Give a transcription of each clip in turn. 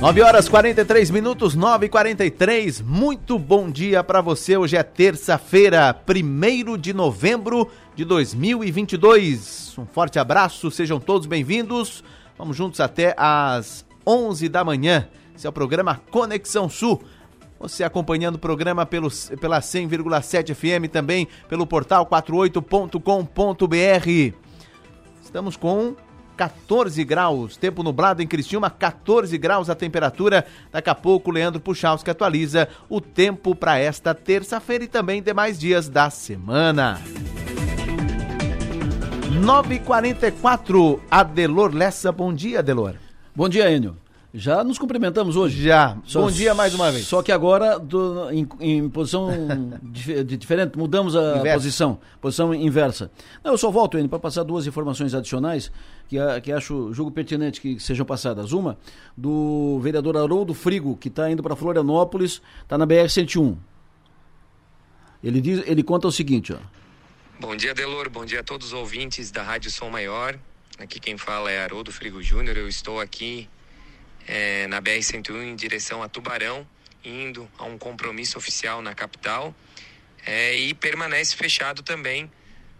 9 horas 43 minutos, 9 e 43 Muito bom dia para você. Hoje é terça-feira, 1 de novembro de 2022. Um forte abraço, sejam todos bem-vindos. Vamos juntos até às 11 da manhã. Esse é o programa Conexão Sul. Você acompanhando o programa pelo, pela 100,7 FM, também pelo portal 48.com.br. Estamos com 14 graus, tempo nublado em Criciúma, 14 graus a temperatura. Daqui a pouco, Leandro Puchalski atualiza o tempo para esta terça-feira e também demais dias da semana. 9h44, Adelor Lessa, bom dia, Adelor. Bom dia, Enio. Já nos cumprimentamos hoje. Já. Só, Bom dia mais uma vez. Só que agora do, em, em, posição dif, diferente, mudamos a Inverso. posição, posição inversa. Não, eu só volto, Enio, para passar duas informações adicionais que, que acho, julgo pertinente que sejam passadas. Uma, do vereador Haroldo Frigo, que está indo para Florianópolis, está na BR-101. Ele, diz, ele conta o seguinte, ó. Bom dia, Delor. Bom dia a todos os ouvintes da Rádio Som Maior. Aqui quem fala é Haroldo Frigo Júnior. Eu estou aqui é, na BR-101 em direção a Tubarão, indo a um compromisso oficial na capital é, e permanece fechado também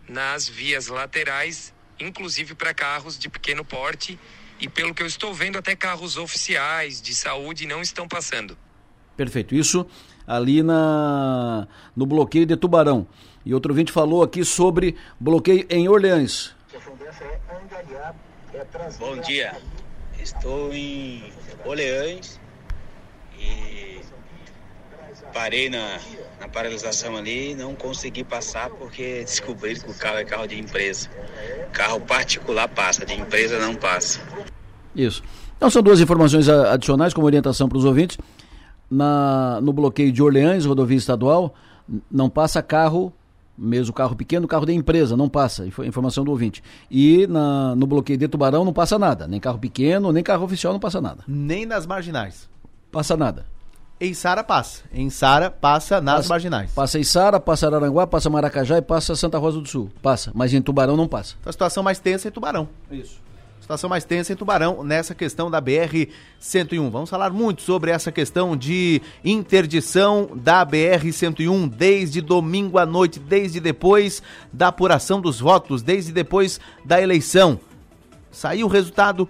nas vias laterais, inclusive para carros de pequeno porte e pelo que eu estou vendo até carros oficiais de saúde não estão passando. Perfeito. Isso ali na no bloqueio de Tubarão. E outro ouvinte falou aqui sobre bloqueio em Orleans. Bom dia. Estou em Oleães e parei na, na paralisação ali não consegui passar porque descobri que o carro é carro de empresa. Carro particular passa, de empresa não passa. Isso. Então são duas informações adicionais como orientação para os ouvintes. Na, no bloqueio de Orleans, rodovia estadual, não passa carro mesmo carro pequeno, carro de empresa, não passa, informação do ouvinte. E na, no bloqueio de Tubarão não passa nada, nem carro pequeno, nem carro oficial não passa nada. Nem nas marginais. Passa nada. Em Sara passa. Em Sara passa nas passa, marginais. Passa em Sara, passa Araranguá, passa Maracajá e passa Santa Rosa do Sul. Passa, mas em Tubarão não passa. Então a situação mais tensa é Tubarão. Isso situação mais tensa em Tubarão nessa questão da BR-101. Vamos falar muito sobre essa questão de interdição da BR-101 desde domingo à noite, desde depois da apuração dos votos, desde depois da eleição. Saiu o resultado,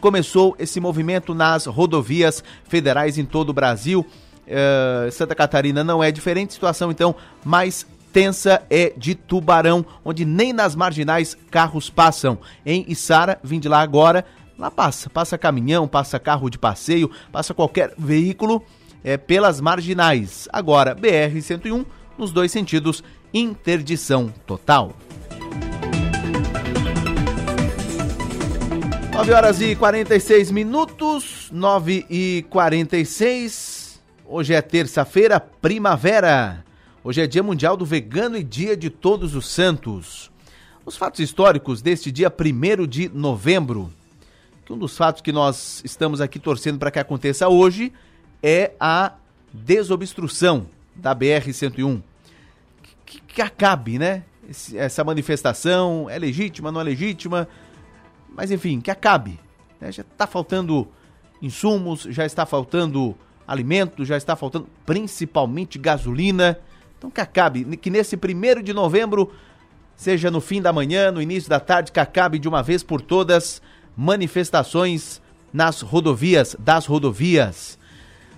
começou esse movimento nas rodovias federais em todo o Brasil. Uh, Santa Catarina não é diferente, situação então mais tensa é de Tubarão, onde nem nas marginais carros passam. Em Içara, vim de lá agora, lá passa, passa caminhão, passa carro de passeio, passa qualquer veículo é, pelas marginais. Agora, BR-101, nos dois sentidos, interdição total. 9 horas e 46 minutos, 9 e 46. Hoje é terça-feira, primavera. Hoje é Dia Mundial do Vegano e Dia de Todos os Santos. Os fatos históricos deste dia 1 de novembro, um dos fatos que nós estamos aqui torcendo para que aconteça hoje é a desobstrução da BR-101. Que, que, acabe, né? Esse, essa manifestação é legítima, não é legítima, mas enfim, que acabe. Né? Já está faltando insumos, já está faltando alimentos, já está faltando principalmente gasolina. Então que acabe, que nesse primeiro de novembro, seja no fim da manhã, no início da tarde, que acabe de uma vez por todas manifestações nas rodovias, das rodovias.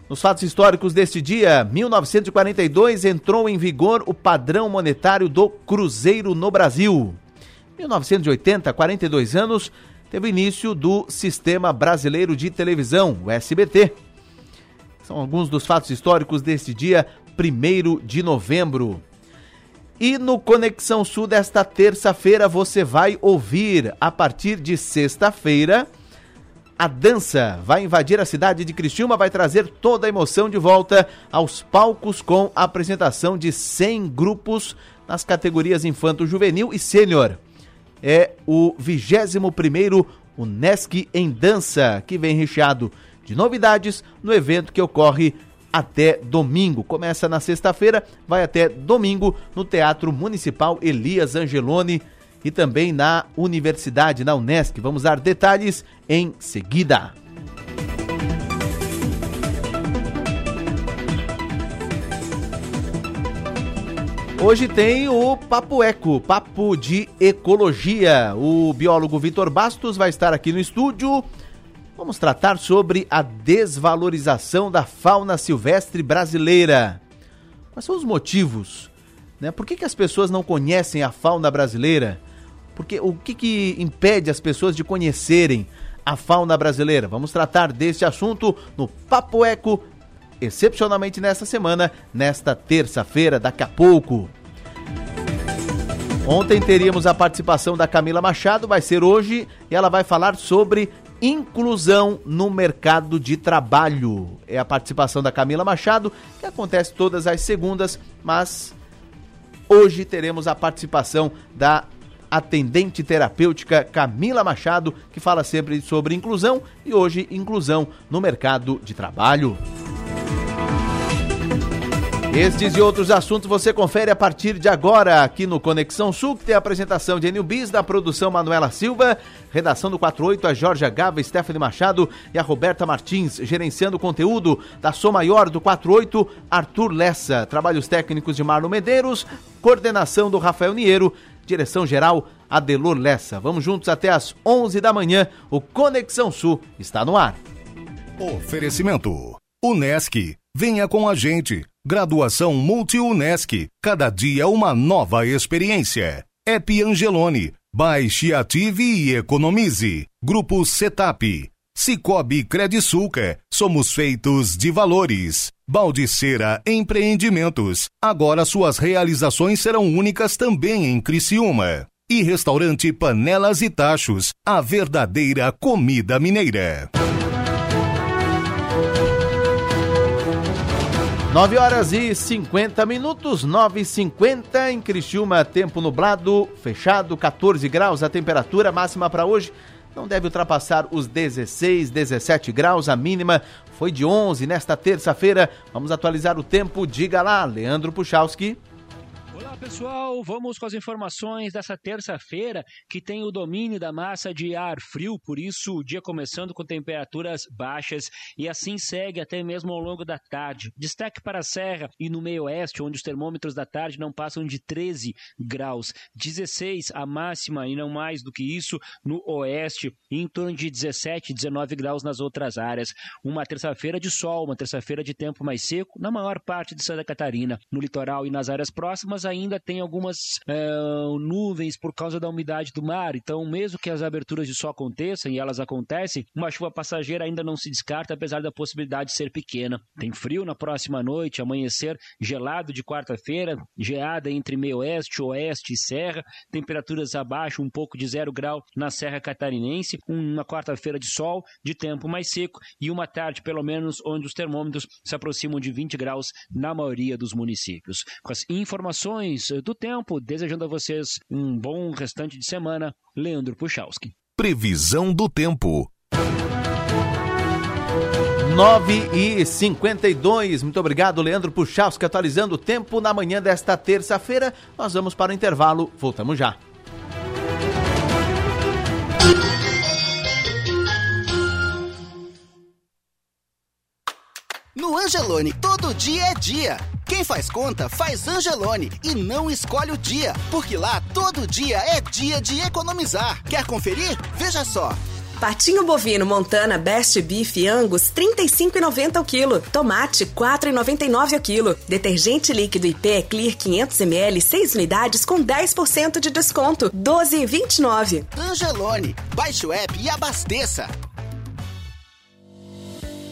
Nos fatos históricos deste dia, 1942 entrou em vigor o padrão monetário do Cruzeiro no Brasil. 1980, 42 anos, teve início do Sistema Brasileiro de Televisão, o SBT. São alguns dos fatos históricos deste dia 1 de novembro. E no Conexão Sul desta terça-feira você vai ouvir, a partir de sexta-feira, a dança vai invadir a cidade de Criciúma, vai trazer toda a emoção de volta aos palcos com a apresentação de 100 grupos nas categorias infanto, juvenil e sênior. É o 21º Unesc em Dança, que vem recheado de novidades no evento que ocorre até domingo. Começa na sexta-feira, vai até domingo no Teatro Municipal Elias Angeloni e também na Universidade, na Unesc. Vamos dar detalhes em seguida. Hoje tem o Papo Eco, Papo de Ecologia. O biólogo Vitor Bastos vai estar aqui no estúdio Vamos tratar sobre a desvalorização da fauna silvestre brasileira. Quais são os motivos? Né? Por que, que as pessoas não conhecem a fauna brasileira? Porque o que, que impede as pessoas de conhecerem a fauna brasileira? Vamos tratar deste assunto no Papo Eco excepcionalmente nesta semana, nesta terça-feira, daqui a pouco. Ontem teríamos a participação da Camila Machado, vai ser hoje, e ela vai falar sobre inclusão no mercado de trabalho. É a participação da Camila Machado, que acontece todas as segundas, mas hoje teremos a participação da atendente terapêutica Camila Machado, que fala sempre sobre inclusão e hoje inclusão no mercado de trabalho. Estes e outros assuntos você confere a partir de agora aqui no Conexão Sul, que tem a apresentação de Enil Bis, da produção Manuela Silva, redação do 48, a Jorge Gava, Stephanie Machado e a Roberta Martins, gerenciando o conteúdo da Som Maior do 48, Arthur Lessa, trabalhos técnicos de Marlon Medeiros, coordenação do Rafael Niero, direção geral Adelor Lessa. Vamos juntos até às 11 da manhã, o Conexão Sul está no ar. Oferecimento Unesc, venha com a gente. Graduação Multi-UNESC. Cada dia uma nova experiência. App Angelone. Baixe, ative e economize. Grupo Setap. Cicobi Credisulca. Somos feitos de valores. Baldiceira Empreendimentos. Agora suas realizações serão únicas também em Criciúma. E restaurante Panelas e Tachos. A verdadeira comida mineira. 9 horas e 50 minutos, 9 e 50 em Criciúma, tempo nublado, fechado, 14 graus a temperatura máxima para hoje. Não deve ultrapassar os 16, 17 graus. A mínima foi de 11 nesta terça-feira. Vamos atualizar o tempo. Diga lá, Leandro Puchalski. Olá pessoal, vamos com as informações dessa terça-feira que tem o domínio da massa de ar frio, por isso o dia começando com temperaturas baixas e assim segue até mesmo ao longo da tarde. Destaque para a Serra e no meio oeste, onde os termômetros da tarde não passam de 13 graus, 16 a máxima e não mais do que isso no oeste, em torno de 17, 19 graus nas outras áreas. Uma terça-feira de sol, uma terça-feira de tempo mais seco na maior parte de Santa Catarina. No litoral e nas áreas próximas ainda tem algumas uh, nuvens por causa da umidade do mar. Então, mesmo que as aberturas de sol aconteçam, e elas acontecem, uma chuva passageira ainda não se descarta, apesar da possibilidade de ser pequena. Tem frio na próxima noite, amanhecer gelado de quarta-feira, geada entre meio oeste, oeste e serra, temperaturas abaixo um pouco de zero grau na Serra Catarinense, uma quarta-feira de sol, de tempo mais seco e uma tarde, pelo menos, onde os termômetros se aproximam de 20 graus na maioria dos municípios. Com as informações informações do tempo, desejando a vocês um bom restante de semana, Leandro Puchalski. Previsão do tempo. 9 e 52 Muito obrigado, Leandro Puchalski, atualizando o tempo na manhã desta terça-feira. Nós vamos para o intervalo. Voltamos já. No Angelone, todo dia é dia. Quem faz conta, faz Angelone e não escolhe o dia, porque lá todo dia é dia de economizar. Quer conferir? Veja só. Patinho bovino Montana Best Beef Angus 35,90 o quilo. Tomate 4,99 o quilo. Detergente líquido IP Clear 500 ml 6 unidades com 10% de desconto 12,29. Angelone, baixe o app e abasteça.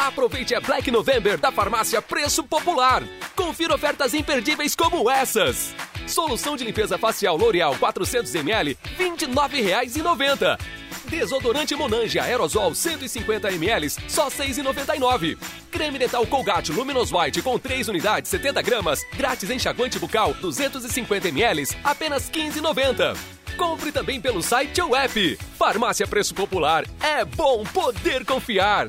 Aproveite a Black November da farmácia Preço Popular. Confira ofertas imperdíveis como essas. Solução de limpeza facial L'Oreal 400ml, R$ 29,90. Desodorante Monange Aerosol 150ml, só R$ 6,99. Creme dental Colgate Luminous White com 3 unidades, 70 gramas, grátis enxaguante bucal 250ml, apenas R$ 15,90. Compre também pelo site ou app. Farmácia Preço Popular. É bom poder confiar.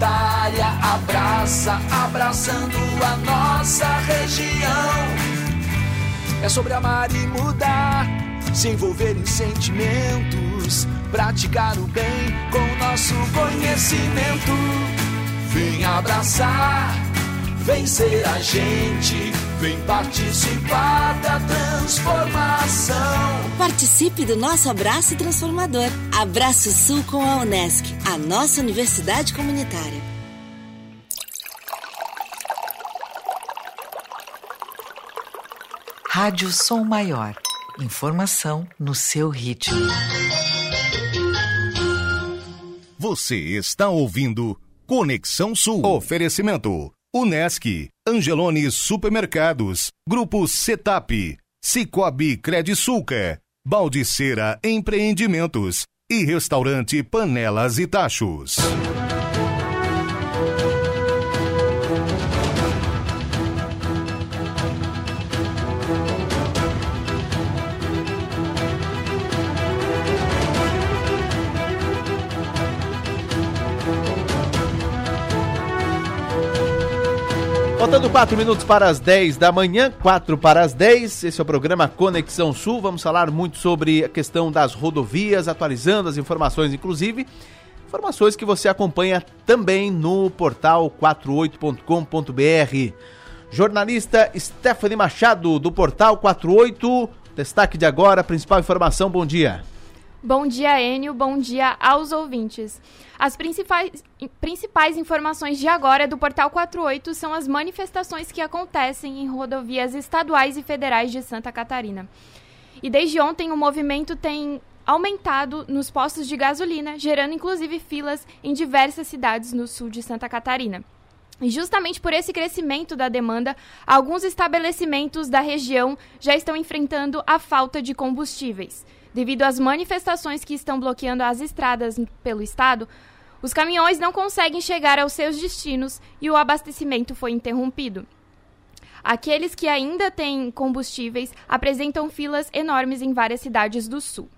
comunitária, abraça, abraçando a nossa região. É sobre amar e mudar, se envolver em sentimentos, praticar o bem com nosso conhecimento. Vem abraçar, vem ser a gente, vem participar da transformação. Participe do nosso abraço transformador. Abraço Sul com a Unesc, a nossa universidade comunitária. Rádio Som Maior. Informação no seu ritmo. Você está ouvindo Conexão Sul. Oferecimento. Unesc, Angelone Supermercados, Grupo Setap, Cicobi Credisulca, Baldiceira Empreendimentos e Restaurante Panelas e Tachos. Faltando 4 minutos para as 10 da manhã, 4 para as 10. Esse é o programa Conexão Sul. Vamos falar muito sobre a questão das rodovias, atualizando as informações, inclusive. Informações que você acompanha também no portal 48.com.br. Jornalista Stephanie Machado, do portal 48. Destaque de agora, principal informação, bom dia. Bom dia, Enio. Bom dia aos ouvintes. As principais, principais informações de agora do Portal 48 são as manifestações que acontecem em rodovias estaduais e federais de Santa Catarina. E desde ontem o movimento tem aumentado nos postos de gasolina, gerando inclusive filas em diversas cidades no sul de Santa Catarina. E justamente por esse crescimento da demanda, alguns estabelecimentos da região já estão enfrentando a falta de combustíveis. Devido às manifestações que estão bloqueando as estradas pelo estado, os caminhões não conseguem chegar aos seus destinos e o abastecimento foi interrompido. Aqueles que ainda têm combustíveis apresentam filas enormes em várias cidades do sul.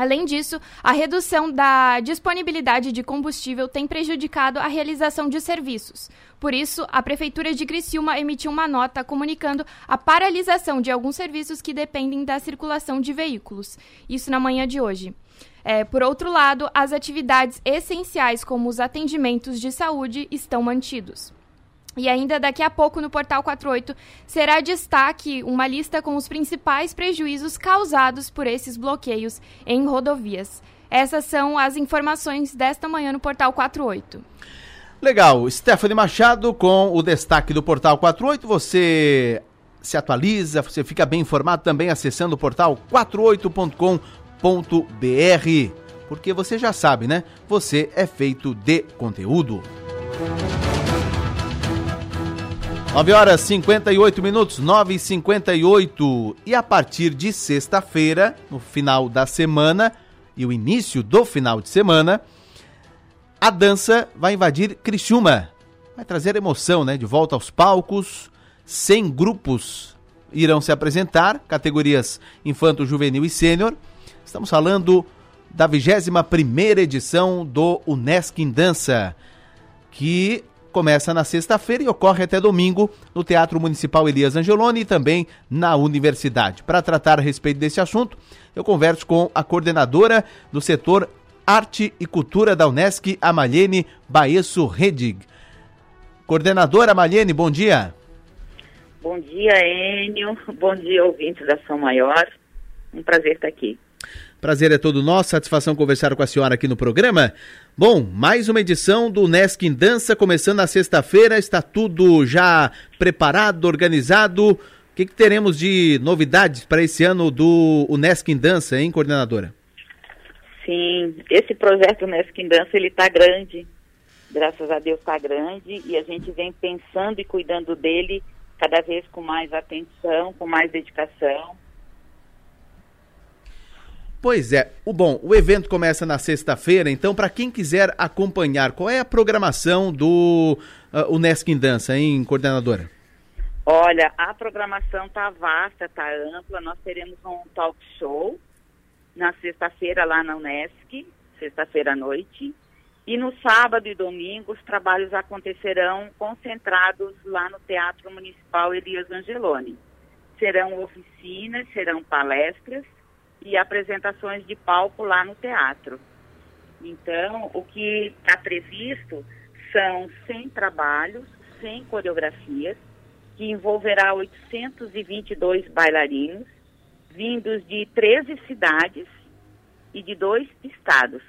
Além disso, a redução da disponibilidade de combustível tem prejudicado a realização de serviços. Por isso, a Prefeitura de Criciúma emitiu uma nota comunicando a paralisação de alguns serviços que dependem da circulação de veículos. Isso na manhã de hoje. É, por outro lado, as atividades essenciais, como os atendimentos de saúde, estão mantidos. E ainda daqui a pouco no Portal 48 será destaque uma lista com os principais prejuízos causados por esses bloqueios em rodovias. Essas são as informações desta manhã no Portal 48. Legal, Stephanie Machado com o destaque do Portal 48. Você se atualiza, você fica bem informado também acessando o portal 48.com.br. Porque você já sabe, né? Você é feito de conteúdo. 9 horas 58 minutos, 9 e 58 E a partir de sexta-feira, no final da semana e o início do final de semana, a dança vai invadir Criciúma. Vai trazer emoção, né? De volta aos palcos. 100 grupos irão se apresentar, categorias infanto, juvenil e sênior. Estamos falando da 21ª edição do Unesc em Dança, que começa na sexta-feira e ocorre até domingo no Teatro Municipal Elias Angeloni e também na universidade. Para tratar a respeito desse assunto, eu converso com a coordenadora do setor Arte e Cultura da Unesc, Amalene Baesso Redig. Coordenadora Amalene, bom dia. Bom dia, Enio. Bom dia, ouvintes da São Maior. Um prazer estar aqui. Prazer é todo nosso, satisfação conversar com a senhora aqui no programa. Bom, mais uma edição do Nesc em Dança, começando na sexta-feira, está tudo já preparado, organizado. O que, que teremos de novidades para esse ano do Unesc em Dança, hein, coordenadora? Sim, esse projeto Unesc em Dança, ele está grande, graças a Deus está grande, e a gente vem pensando e cuidando dele cada vez com mais atenção, com mais dedicação Pois é. O bom, o evento começa na sexta-feira, então para quem quiser acompanhar, qual é a programação do uh, Unesc em Dança, hein, coordenadora? Olha, a programação tá vasta, tá ampla. Nós teremos um talk show na sexta-feira lá na Unesc, sexta-feira à noite. E no sábado e domingo os trabalhos acontecerão concentrados lá no Teatro Municipal Elias Angeloni. Serão oficinas, serão palestras e apresentações de palco lá no teatro. Então, o que está previsto são 100 trabalhos, 100 coreografias, que envolverá 822 bailarinos, vindos de 13 cidades e de dois estados,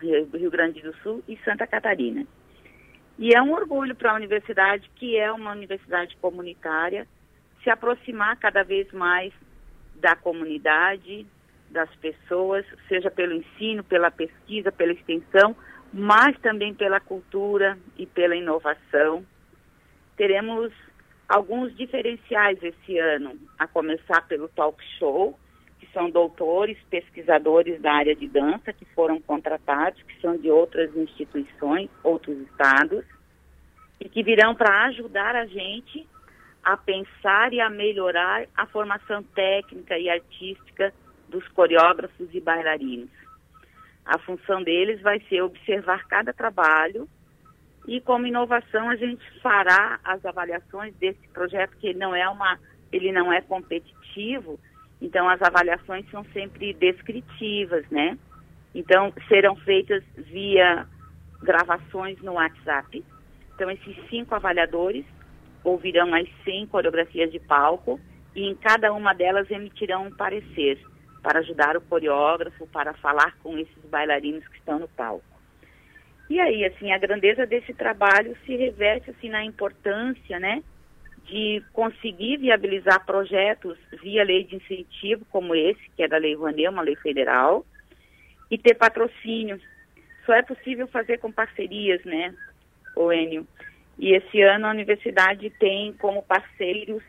Rio Grande do Sul e Santa Catarina. E é um orgulho para a universidade, que é uma universidade comunitária, se aproximar cada vez mais da comunidade, das pessoas, seja pelo ensino, pela pesquisa, pela extensão, mas também pela cultura e pela inovação. Teremos alguns diferenciais esse ano, a começar pelo talk show, que são doutores, pesquisadores da área de dança que foram contratados, que são de outras instituições, outros estados, e que virão para ajudar a gente a pensar e a melhorar a formação técnica e artística dos coreógrafos e bailarinos. A função deles vai ser observar cada trabalho e como inovação a gente fará as avaliações desse projeto que ele não é uma ele não é competitivo, então as avaliações são sempre descritivas, né? Então serão feitas via gravações no WhatsApp. Então esses cinco avaliadores ouvirão as 100 coreografias de palco e em cada uma delas emitirão um parecer para ajudar o coreógrafo, para falar com esses bailarinos que estão no palco. E aí, assim, a grandeza desse trabalho se reveste assim na importância, né, de conseguir viabilizar projetos via lei de incentivo como esse, que é da Lei Rouanet, uma lei federal, e ter patrocínio. Só é possível fazer com parcerias, né, o Enio. E esse ano a universidade tem como parceiros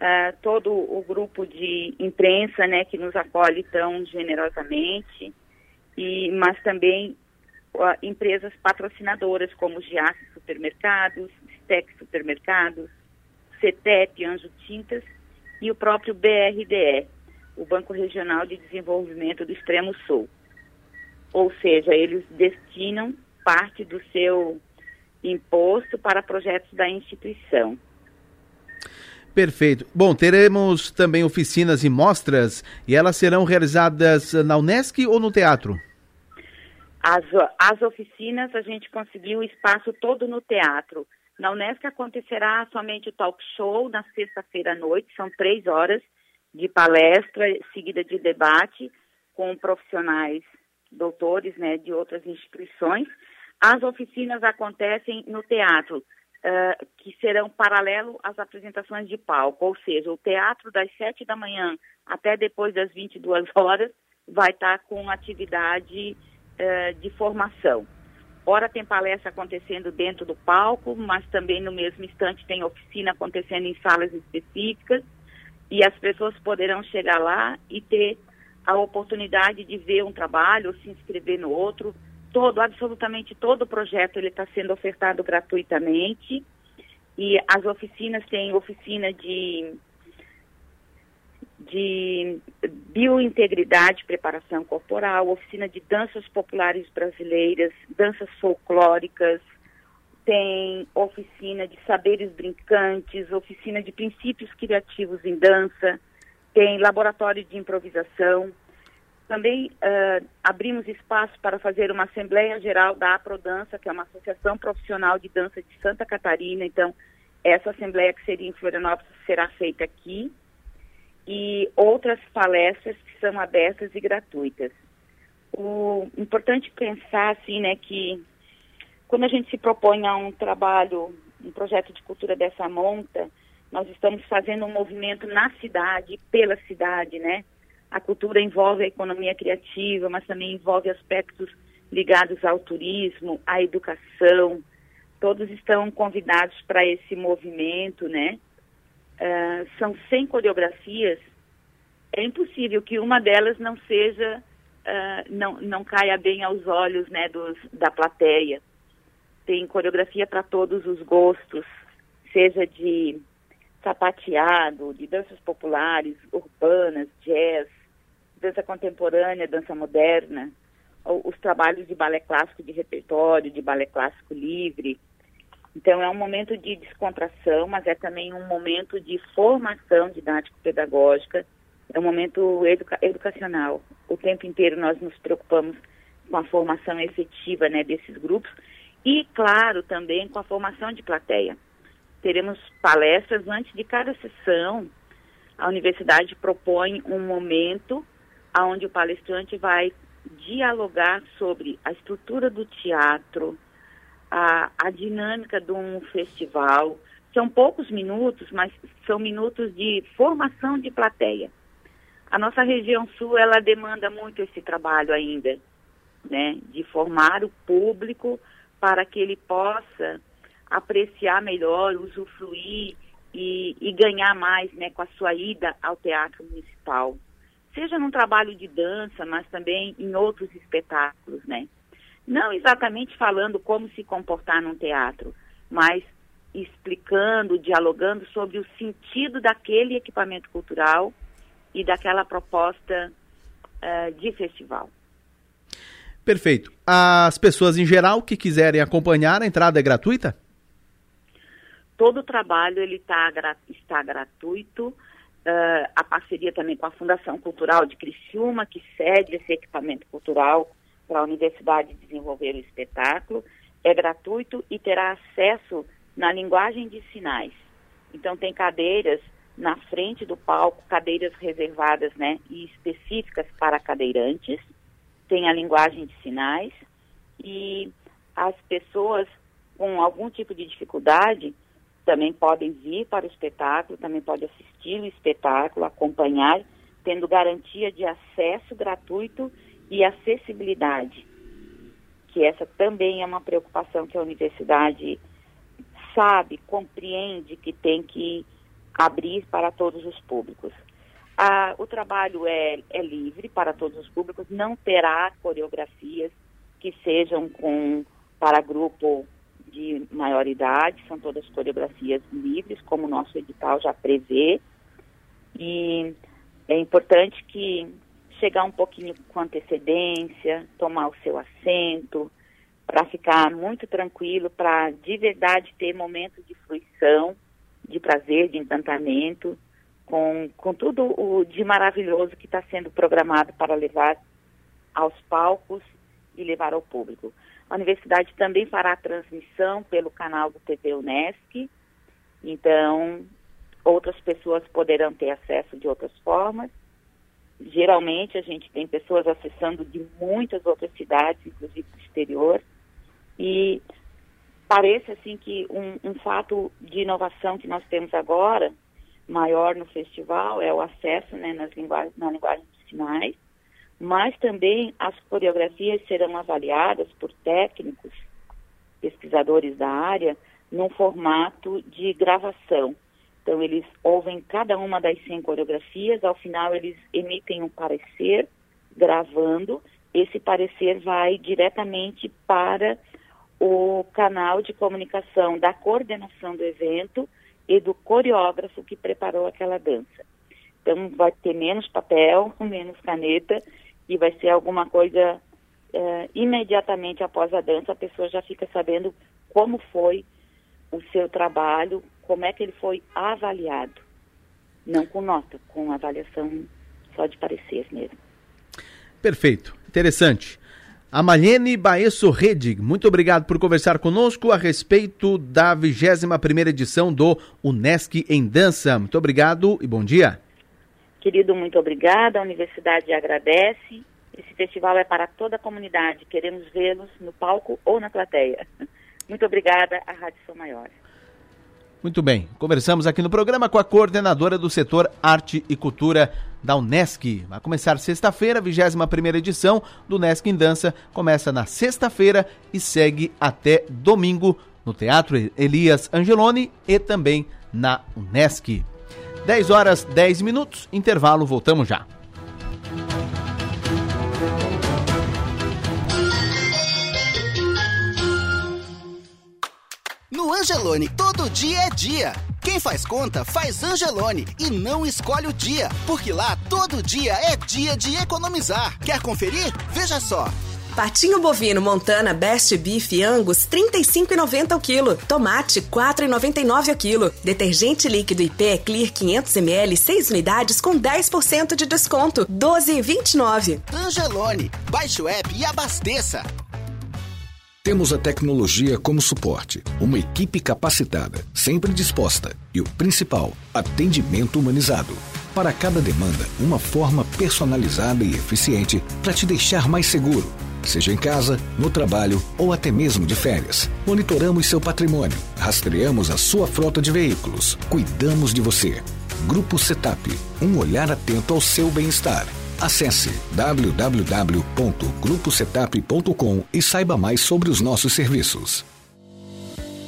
uh, todo o grupo de imprensa, né, que nos acolhe tão generosamente, e, mas também uh, empresas patrocinadoras como Giasse Supermercados, Stec Supermercados, CETEP, Anjo Tintas e o próprio BRDE, o Banco Regional de Desenvolvimento do Extremo Sul. Ou seja, eles destinam parte do seu imposto para projetos da instituição. Perfeito. Bom, teremos também oficinas e mostras e elas serão realizadas na Unesc ou no teatro? As, as oficinas a gente conseguiu o espaço todo no teatro. Na Unesc acontecerá somente o talk show na sexta-feira à noite, são três horas de palestra seguida de debate com profissionais, doutores né, de outras instituições. As oficinas acontecem no teatro uh, que serão paralelo às apresentações de palco, ou seja, o teatro das sete da manhã até depois das 22 horas vai estar com atividade uh, de formação. Ora tem palestra acontecendo dentro do palco, mas também no mesmo instante tem oficina acontecendo em salas específicas e as pessoas poderão chegar lá e ter a oportunidade de ver um trabalho, ou se inscrever no outro. Todo, absolutamente todo o projeto ele está sendo ofertado gratuitamente e as oficinas têm oficina de de biointegridade, preparação corporal, oficina de danças populares brasileiras, danças folclóricas, tem oficina de saberes brincantes, oficina de princípios criativos em dança, tem laboratório de improvisação. Também uh, abrimos espaço para fazer uma Assembleia Geral da Aprodança, que é uma associação profissional de dança de Santa Catarina. Então, essa Assembleia que seria em Florianópolis será feita aqui e outras palestras que são abertas e gratuitas. O importante pensar assim, né, que quando a gente se propõe a um trabalho, um projeto de cultura dessa monta, nós estamos fazendo um movimento na cidade, pela cidade, né? A cultura envolve a economia criativa, mas também envolve aspectos ligados ao turismo, à educação. Todos estão convidados para esse movimento, né? uh, são 100 coreografias, é impossível que uma delas não seja, uh, não, não caia bem aos olhos né, dos, da plateia. Tem coreografia para todos os gostos, seja de sapateado, de danças populares, urbanas, jazz, dança contemporânea, dança moderna, os trabalhos de balé clássico de repertório, de balé clássico livre, então, é um momento de descontração, mas é também um momento de formação didático-pedagógica, é um momento educa educacional. O tempo inteiro nós nos preocupamos com a formação efetiva né, desses grupos e, claro, também com a formação de plateia. Teremos palestras antes de cada sessão. A universidade propõe um momento onde o palestrante vai dialogar sobre a estrutura do teatro, a, a dinâmica de um festival. São poucos minutos, mas são minutos de formação de plateia. A nossa região sul, ela demanda muito esse trabalho ainda, né? De formar o público para que ele possa apreciar melhor, usufruir e, e ganhar mais, né? Com a sua ida ao teatro municipal. Seja num trabalho de dança, mas também em outros espetáculos, né? não exatamente falando como se comportar num teatro, mas explicando, dialogando sobre o sentido daquele equipamento cultural e daquela proposta uh, de festival. Perfeito. As pessoas em geral que quiserem acompanhar, a entrada é gratuita? Todo o trabalho ele tá, está gratuito. Uh, a parceria também com a Fundação Cultural de Criciúma, que cede esse equipamento cultural para a universidade desenvolver o espetáculo, é gratuito e terá acesso na linguagem de sinais. Então tem cadeiras na frente do palco, cadeiras reservadas, né, e específicas para cadeirantes. Tem a linguagem de sinais e as pessoas com algum tipo de dificuldade também podem vir para o espetáculo, também podem assistir o espetáculo, acompanhar, tendo garantia de acesso gratuito e acessibilidade, que essa também é uma preocupação que a universidade sabe, compreende que tem que abrir para todos os públicos. Ah, o trabalho é, é livre para todos os públicos, não terá coreografias que sejam com para grupo de maior idade, são todas coreografias livres, como o nosso edital já prevê. E é importante que chegar um pouquinho com antecedência, tomar o seu assento, para ficar muito tranquilo, para de verdade ter momentos de fruição, de prazer, de encantamento, com, com tudo o de maravilhoso que está sendo programado para levar aos palcos e levar ao público. A universidade também fará transmissão pelo canal do TV Unesc, então outras pessoas poderão ter acesso de outras formas. Geralmente a gente tem pessoas acessando de muitas outras cidades, inclusive do exterior, e parece assim que um, um fato de inovação que nós temos agora, maior no festival, é o acesso né, nas linguagens, na linguagem de sinais, mas também as coreografias serão avaliadas por técnicos pesquisadores da área num formato de gravação. Então, eles ouvem cada uma das 100 coreografias, ao final, eles emitem um parecer gravando. Esse parecer vai diretamente para o canal de comunicação da coordenação do evento e do coreógrafo que preparou aquela dança. Então, vai ter menos papel, menos caneta, e vai ser alguma coisa é, imediatamente após a dança, a pessoa já fica sabendo como foi o seu trabalho, como é que ele foi avaliado. Não com nota, com avaliação só de parecer mesmo. Perfeito, interessante. A Malene Baesso Redig, muito obrigado por conversar conosco a respeito da 21ª edição do Unesc em Dança. Muito obrigado e bom dia. Querido, muito obrigada. A universidade agradece. Esse festival é para toda a comunidade. Queremos vê-los no palco ou na plateia. Muito obrigada à Rádio São Maior. Muito bem, conversamos aqui no programa com a coordenadora do setor Arte e Cultura da Unesc. Vai começar sexta-feira, a 21 edição do Unesc em Dança. Começa na sexta-feira e segue até domingo no Teatro Elias Angeloni e também na Unesc. 10 horas 10 minutos, intervalo, voltamos já. No Angelone, todo dia é dia. Quem faz conta, faz Angelone e não escolhe o dia, porque lá todo dia é dia de economizar. Quer conferir? Veja só. Patinho bovino Montana Best Beef Angus 35,90 o quilo. Tomate 4,99 o quilo. Detergente líquido IP Clear 500 ml 6 unidades com 10% de desconto 12,29. Angelone, baixe o app e abasteça. Temos a tecnologia como suporte, uma equipe capacitada, sempre disposta e o principal, atendimento humanizado. Para cada demanda, uma forma personalizada e eficiente para te deixar mais seguro. Seja em casa, no trabalho ou até mesmo de férias. Monitoramos seu patrimônio, rastreamos a sua frota de veículos, cuidamos de você. Grupo Setup, um olhar atento ao seu bem-estar. Acesse www.gruposetup.com e saiba mais sobre os nossos serviços.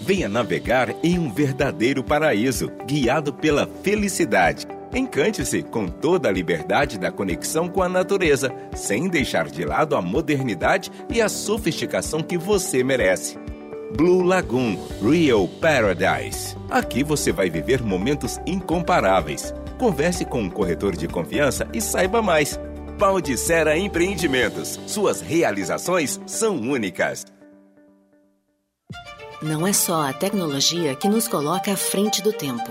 Venha navegar em um verdadeiro paraíso, guiado pela felicidade. Encante-se com toda a liberdade da conexão com a natureza, sem deixar de lado a modernidade e a sofisticação que você merece. Blue Lagoon Real Paradise. Aqui você vai viver momentos incomparáveis Converse com um corretor de confiança e saiba mais. Paldicera Empreendimentos. Suas realizações são únicas. Não é só a tecnologia que nos coloca à frente do tempo.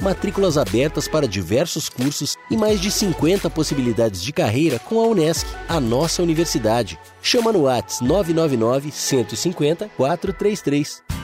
Matrículas abertas para diversos cursos e mais de 50 possibilidades de carreira com a Unesc, a nossa universidade. Chama no Whats 999 150 433.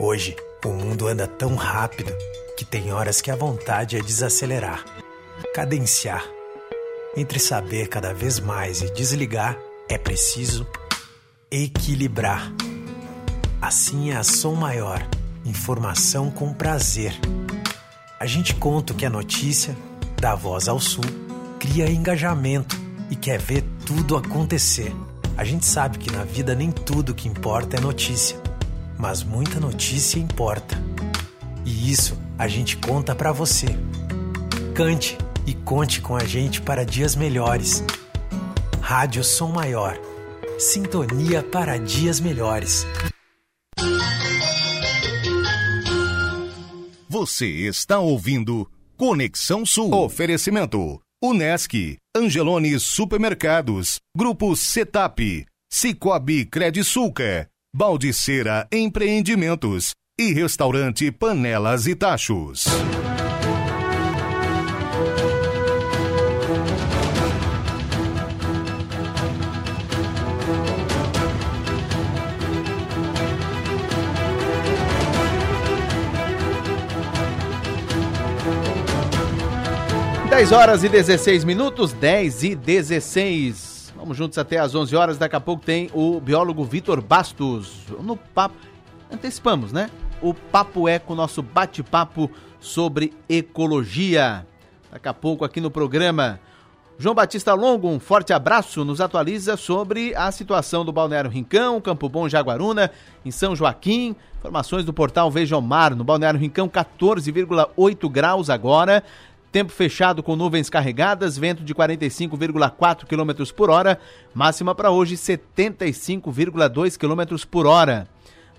Hoje, o mundo anda tão rápido que tem horas que a vontade é desacelerar, cadenciar. Entre saber cada vez mais e desligar, é preciso equilibrar. Assim é a Som Maior, informação com prazer. A gente conta o que é notícia, dá voz ao sul, cria engajamento e quer ver tudo acontecer. A gente sabe que na vida nem tudo que importa é notícia, mas muita notícia importa. E isso a gente conta para você. Cante e conte com a gente para dias melhores. Rádio Som Maior. Sintonia para dias melhores. Você está ouvindo Conexão Sul. Oferecimento Unesc, Angelone Supermercados, Grupo Setap, Cicobi Credisulca, Baldiceira Empreendimentos e Restaurante Panelas e Tachos. 10 horas e 16 minutos, 10 e 16. Vamos juntos até às 11 horas. Daqui a pouco tem o biólogo Vitor Bastos no papo. Antecipamos, né? O Papo Eco, nosso bate-papo sobre ecologia. Daqui a pouco aqui no programa. João Batista Longo, um forte abraço, nos atualiza sobre a situação do Balneário Rincão, Campo Bom, Jaguaruna, em São Joaquim. Informações do portal Veja o Mar, no Balneário Rincão, 14,8 graus agora. Tempo fechado com nuvens carregadas, vento de 45,4 km por hora, máxima para hoje 75,2 km por hora.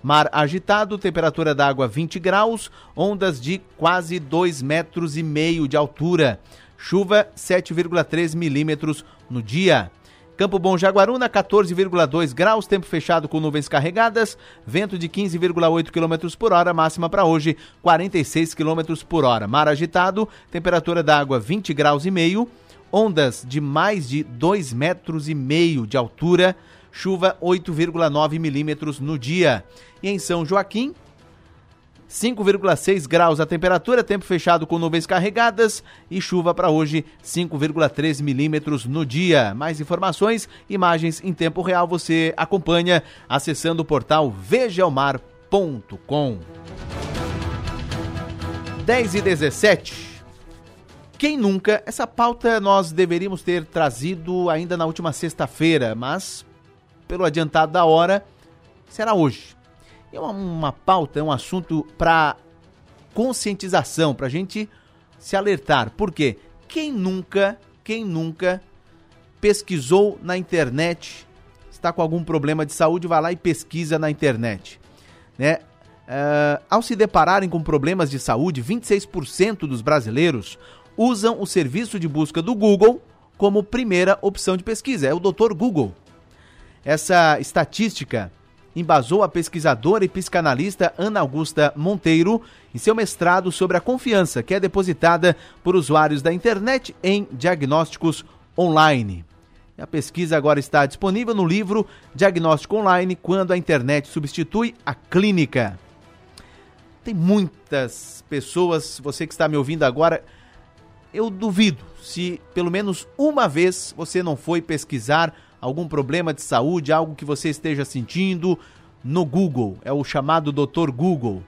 Mar agitado, temperatura da água 20 graus, ondas de quase 2 metros e meio de altura. Chuva 7,3 milímetros no dia. Campo Bom Jaguaruna, 14,2 graus, tempo fechado com nuvens carregadas, vento de 15,8 km por hora, máxima para hoje 46 km por hora. Mar agitado, temperatura da água 20 graus e meio, ondas de mais de 2 metros e meio de altura, chuva 8,9 milímetros no dia. E em São Joaquim, 5,6 graus a temperatura, tempo fechado com nuvens carregadas e chuva para hoje, 5,3 milímetros no dia. Mais informações, imagens em tempo real você acompanha acessando o portal vejaomar.com. 10 e 17. Quem nunca? Essa pauta nós deveríamos ter trazido ainda na última sexta-feira, mas pelo adiantado da hora, será hoje é uma, uma pauta, é um assunto para conscientização, para a gente se alertar. Por quê? Quem nunca, quem nunca pesquisou na internet, está com algum problema de saúde, vai lá e pesquisa na internet. Né? Uh, ao se depararem com problemas de saúde, 26% dos brasileiros usam o serviço de busca do Google como primeira opção de pesquisa. É o Dr. Google. Essa estatística embasou a pesquisadora e psicanalista Ana Augusta Monteiro em seu mestrado sobre a confiança que é depositada por usuários da internet em diagnósticos online. A pesquisa agora está disponível no livro Diagnóstico Online quando a internet substitui a clínica. Tem muitas pessoas, você que está me ouvindo agora, eu duvido se pelo menos uma vez você não foi pesquisar algum problema de saúde, algo que você esteja sentindo no Google. É o chamado Dr. Google.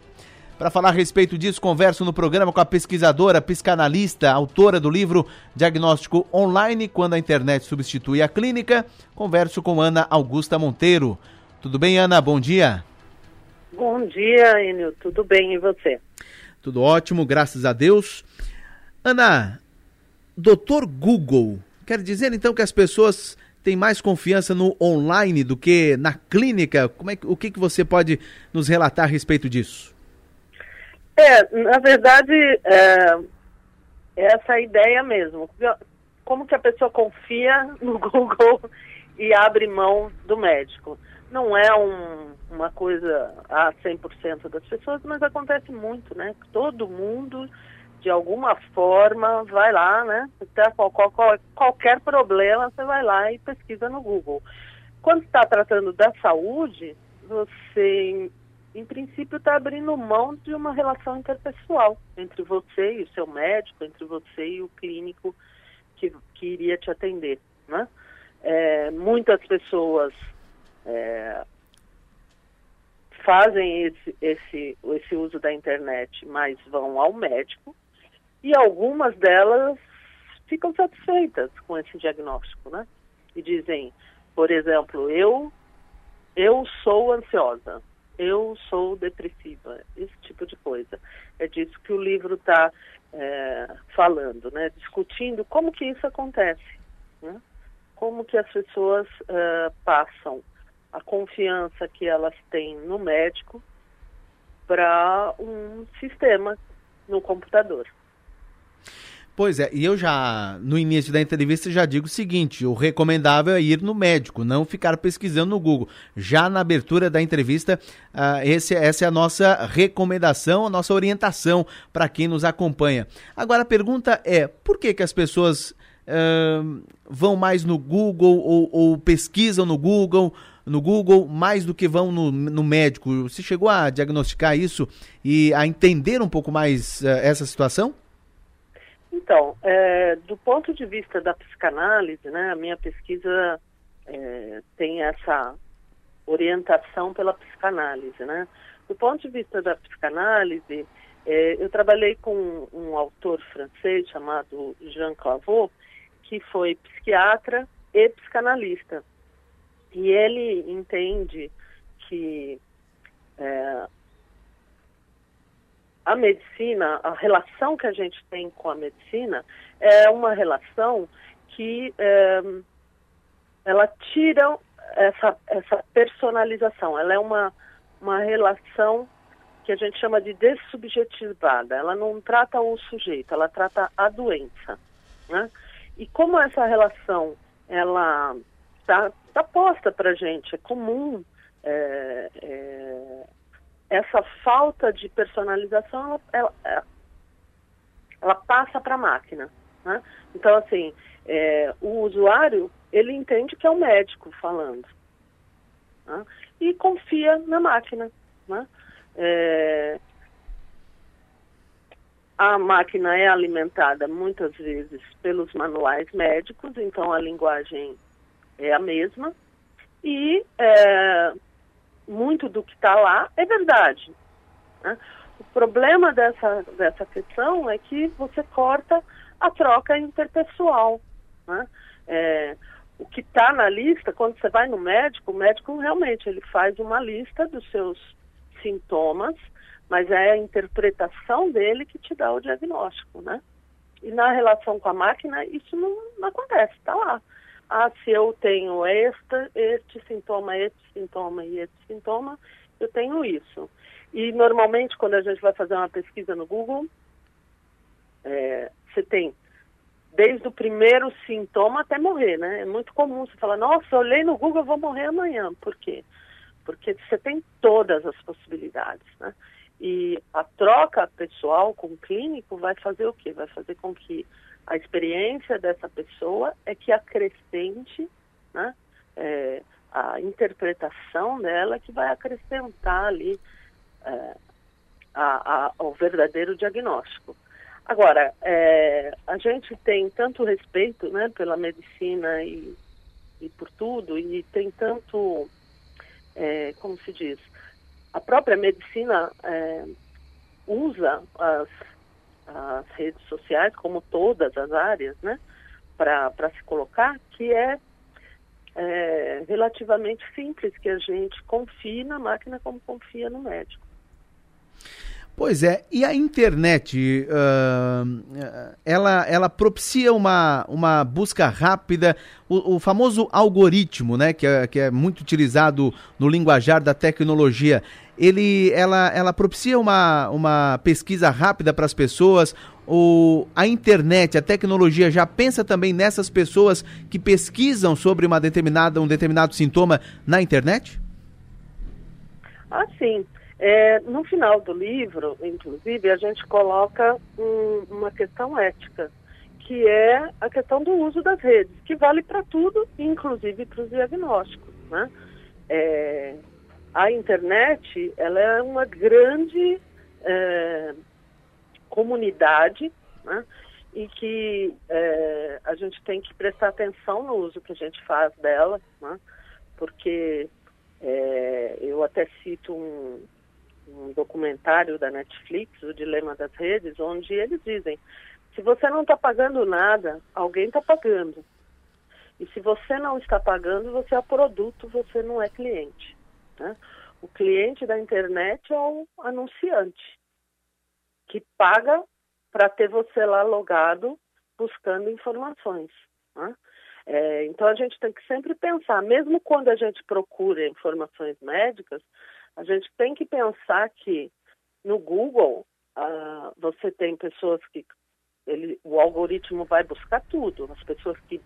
Para falar a respeito disso, converso no programa com a pesquisadora, psicanalista, autora do livro Diagnóstico Online quando a internet substitui a clínica. Converso com Ana Augusta Monteiro. Tudo bem, Ana? Bom dia. Bom dia, Enio. Tudo bem e você? Tudo ótimo, graças a Deus. Ana, doutor Google, quer dizer então que as pessoas têm mais confiança no online do que na clínica? Como é, o que, que você pode nos relatar a respeito disso? É, na verdade, é, essa é a ideia mesmo. Como que a pessoa confia no Google e abre mão do médico? Não é um, uma coisa a 100% das pessoas, mas acontece muito, né? Todo mundo, de alguma forma, vai lá, né? Qual, qual, qualquer problema, você vai lá e pesquisa no Google. Quando está tratando da saúde, você em princípio, está abrindo mão de uma relação interpessoal entre você e o seu médico, entre você e o clínico que, que iria te atender. Né? É, muitas pessoas é, fazem esse, esse, esse uso da internet, mas vão ao médico, e algumas delas ficam satisfeitas com esse diagnóstico, né? E dizem, por exemplo, eu eu sou ansiosa, eu sou depressiva, esse tipo de coisa. É disso que o livro está é, falando, né? discutindo como que isso acontece, né? como que as pessoas uh, passam a confiança que elas têm no médico para um sistema no computador. Pois é, e eu já, no início da entrevista, já digo o seguinte: o recomendável é ir no médico, não ficar pesquisando no Google. Já na abertura da entrevista, uh, esse, essa é a nossa recomendação, a nossa orientação para quem nos acompanha. Agora a pergunta é: por que, que as pessoas uh, vão mais no Google ou, ou, pesquisam no Google? No Google mais do que vão no, no médico. Você chegou a diagnosticar isso e a entender um pouco mais uh, essa situação? Então, é, do ponto de vista da psicanálise, né, a minha pesquisa é, tem essa orientação pela psicanálise, né? Do ponto de vista da psicanálise, é, eu trabalhei com um autor francês chamado Jean Clavaux, que foi psiquiatra e psicanalista. E ele entende que é, a medicina, a relação que a gente tem com a medicina é uma relação que é, ela tira essa, essa personalização, ela é uma, uma relação que a gente chama de dessubjetivada, ela não trata o sujeito, ela trata a doença, né? E como essa relação, ela está tá posta para a gente, é comum é, é, essa falta de personalização, ela, ela, ela passa para a máquina. Né? Então, assim, é, o usuário, ele entende que é o médico falando. Né? E confia na máquina. Né? É, a máquina é alimentada muitas vezes pelos manuais médicos, então a linguagem é a mesma. E é, muito do que está lá é verdade. Né? O problema dessa, dessa questão é que você corta a troca interpessoal. Né? É, o que está na lista, quando você vai no médico, o médico realmente ele faz uma lista dos seus sintomas, mas é a interpretação dele que te dá o diagnóstico, né? E na relação com a máquina, isso não, não acontece, está lá ah, se eu tenho este, este sintoma, este sintoma e este sintoma, eu tenho isso. E normalmente quando a gente vai fazer uma pesquisa no Google, é, você tem desde o primeiro sintoma até morrer, né? É muito comum você falar, nossa, olhei no Google, eu vou morrer amanhã. Por quê? Porque você tem todas as possibilidades, né? E a troca pessoal com o clínico vai fazer o quê? Vai fazer com que a experiência dessa pessoa é que acrescente né, é, a interpretação dela que vai acrescentar ali é, a, a, ao verdadeiro diagnóstico. Agora, é, a gente tem tanto respeito né, pela medicina e, e por tudo, e tem tanto, é, como se diz, a própria medicina é, usa as, as redes sociais, como todas as áreas, né, para se colocar, que é, é relativamente simples, que a gente confie na máquina como confia no médico. Pois é, e a internet, uh, ela, ela propicia uma, uma busca rápida, o, o, famoso algoritmo, né, que é, que é muito utilizado no linguajar da tecnologia, ele, ela, ela propicia uma, uma pesquisa rápida para as pessoas, o, a internet, a tecnologia já pensa também nessas pessoas que pesquisam sobre uma determinada, um determinado sintoma na internet? Ah, sim. É, no final do livro, inclusive, a gente coloca um, uma questão ética, que é a questão do uso das redes, que vale para tudo, inclusive para os diagnósticos. Né? É, a internet ela é uma grande é, comunidade né? e que é, a gente tem que prestar atenção no uso que a gente faz dela, né? porque é, eu até cito um, um documentário da Netflix, O Dilema das Redes, onde eles dizem: se você não está pagando nada, alguém está pagando. E se você não está pagando, você é produto, você não é cliente. Né? O cliente da internet é o anunciante, que paga para ter você lá logado buscando informações. Né? É, então a gente tem que sempre pensar, mesmo quando a gente procura informações médicas, a gente tem que pensar que no Google uh, você tem pessoas que ele, o algoritmo vai buscar tudo, as pessoas que,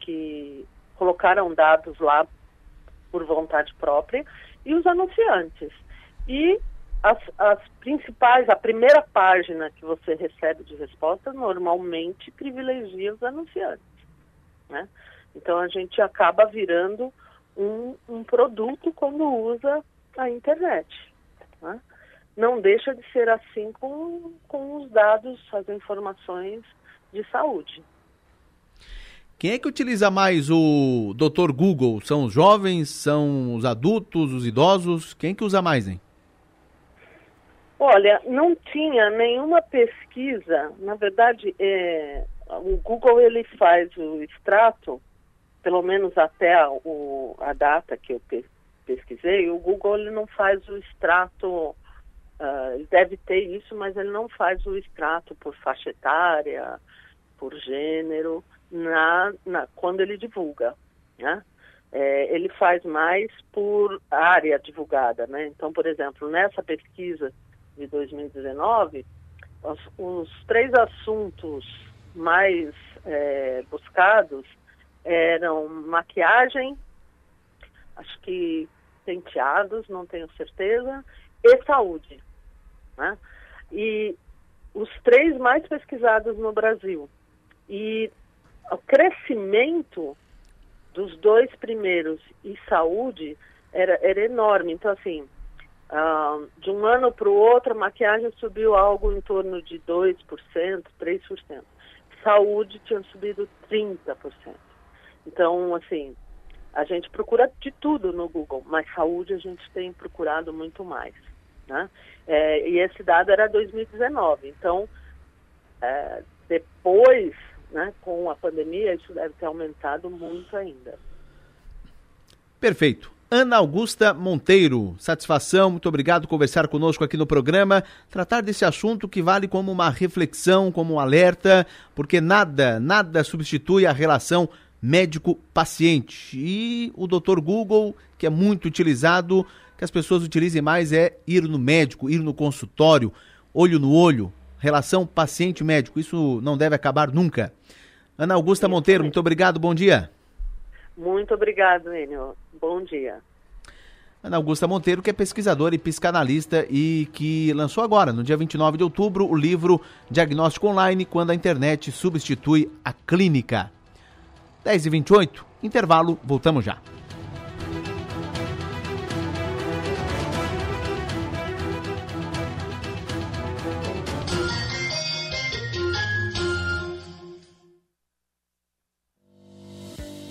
que colocaram dados lá por vontade própria e os anunciantes. E as, as principais, a primeira página que você recebe de resposta normalmente privilegia os anunciantes. Né? Então a gente acaba virando um, um produto quando usa a internet. Né? Não deixa de ser assim com, com os dados, as informações de saúde. Quem é que utiliza mais o Dr. Google? São os jovens, são os adultos, os idosos? Quem é que usa mais, hein? Olha, não tinha nenhuma pesquisa. Na verdade, é, o Google ele faz o extrato, pelo menos até a, o, a data que eu pesquisei, o Google ele não faz o extrato, uh, ele deve ter isso, mas ele não faz o extrato por faixa etária, por gênero, na, na quando ele divulga, né? É, ele faz mais por área divulgada, né? Então, por exemplo, nessa pesquisa de 2019, os, os três assuntos mais é, buscados eram maquiagem, acho que penteados, não tenho certeza, e saúde. Né? E os três mais pesquisados no Brasil. E o crescimento dos dois primeiros e saúde era, era enorme. Então, assim, uh, de um ano para o outro, a maquiagem subiu algo em torno de 2%, 3%. Saúde tinha subido 30%. Então, assim, a gente procura de tudo no Google, mas saúde a gente tem procurado muito mais. Né? É, e esse dado era 2019. Então, é, depois, né, com a pandemia, isso deve ter aumentado muito ainda. Perfeito. Ana Augusta Monteiro, satisfação, muito obrigado por conversar conosco aqui no programa, tratar desse assunto que vale como uma reflexão, como um alerta, porque nada, nada substitui a relação médico-paciente. E o doutor Google, que é muito utilizado, que as pessoas utilizem mais é ir no médico, ir no consultório, olho no olho, relação paciente-médico. Isso não deve acabar nunca. Ana Augusta Monteiro, muito obrigado, bom dia. Muito obrigado, Enio. Bom dia. Ana Augusta Monteiro, que é pesquisadora e psicanalista e que lançou agora, no dia 29 de outubro, o livro Diagnóstico Online, quando a internet substitui a clínica. 10 e 28 intervalo, voltamos já.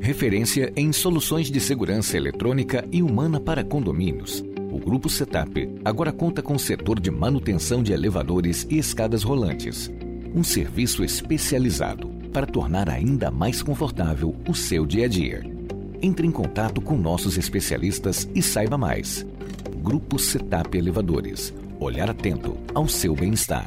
Referência em soluções de segurança eletrônica e humana para condomínios. O Grupo Setup agora conta com o setor de manutenção de elevadores e escadas rolantes. Um serviço especializado para tornar ainda mais confortável o seu dia a dia. Entre em contato com nossos especialistas e saiba mais. Grupo Setup Elevadores. Olhar atento ao seu bem-estar.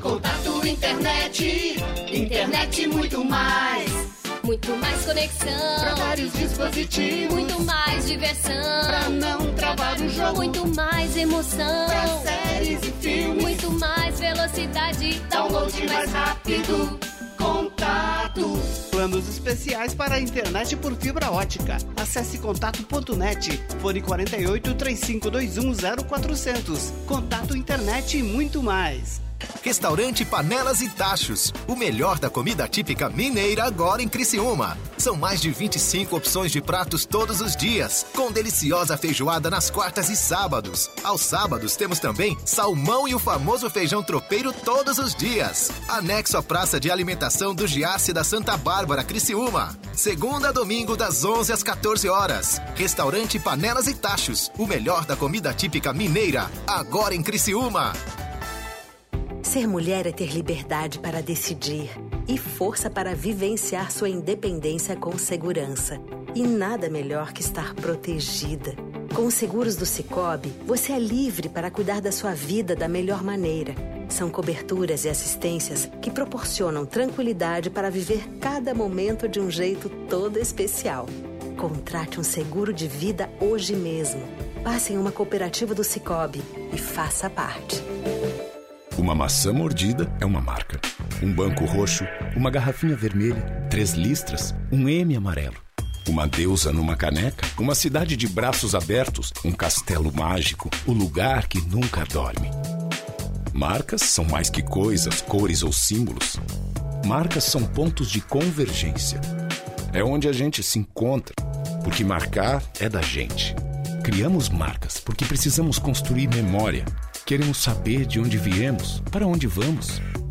Contato internet, internet muito mais. Muito mais conexão. Pra vários dispositivos. Muito mais diversão. Pra não travar o jogo. Muito mais emoção. Pra séries e filmes. Muito mais velocidade. Download mais rápido. Contato. Planos especiais para a internet por fibra ótica. Acesse contato.net. Fone 48 3521 0400. Contato internet e muito mais. Restaurante Panelas e Tachos. O melhor da comida típica mineira agora em Criciúma. São mais de 25 opções de pratos todos os dias, com deliciosa feijoada nas quartas e sábados. Aos sábados temos também salmão e o famoso feijão tropeiro todos os dias. Anexo à Praça de Alimentação do Giasse da Santa Bárbara, Criciúma. Segunda a domingo das 11 às 14 horas. Restaurante Panelas e Tachos. O melhor da comida típica mineira agora em Criciúma. Ser mulher é ter liberdade para decidir e força para vivenciar sua independência com segurança. E nada melhor que estar protegida. Com os seguros do Cicobi, você é livre para cuidar da sua vida da melhor maneira. São coberturas e assistências que proporcionam tranquilidade para viver cada momento de um jeito todo especial. Contrate um seguro de vida hoje mesmo. Passe em uma cooperativa do Cicobi e faça parte. Uma maçã mordida é uma marca. Um banco roxo, uma garrafinha vermelha, três listras, um M amarelo. Uma deusa numa caneca, uma cidade de braços abertos, um castelo mágico, o lugar que nunca dorme. Marcas são mais que coisas, cores ou símbolos. Marcas são pontos de convergência. É onde a gente se encontra, porque marcar é da gente. Criamos marcas porque precisamos construir memória Queremos saber de onde viemos, para onde vamos.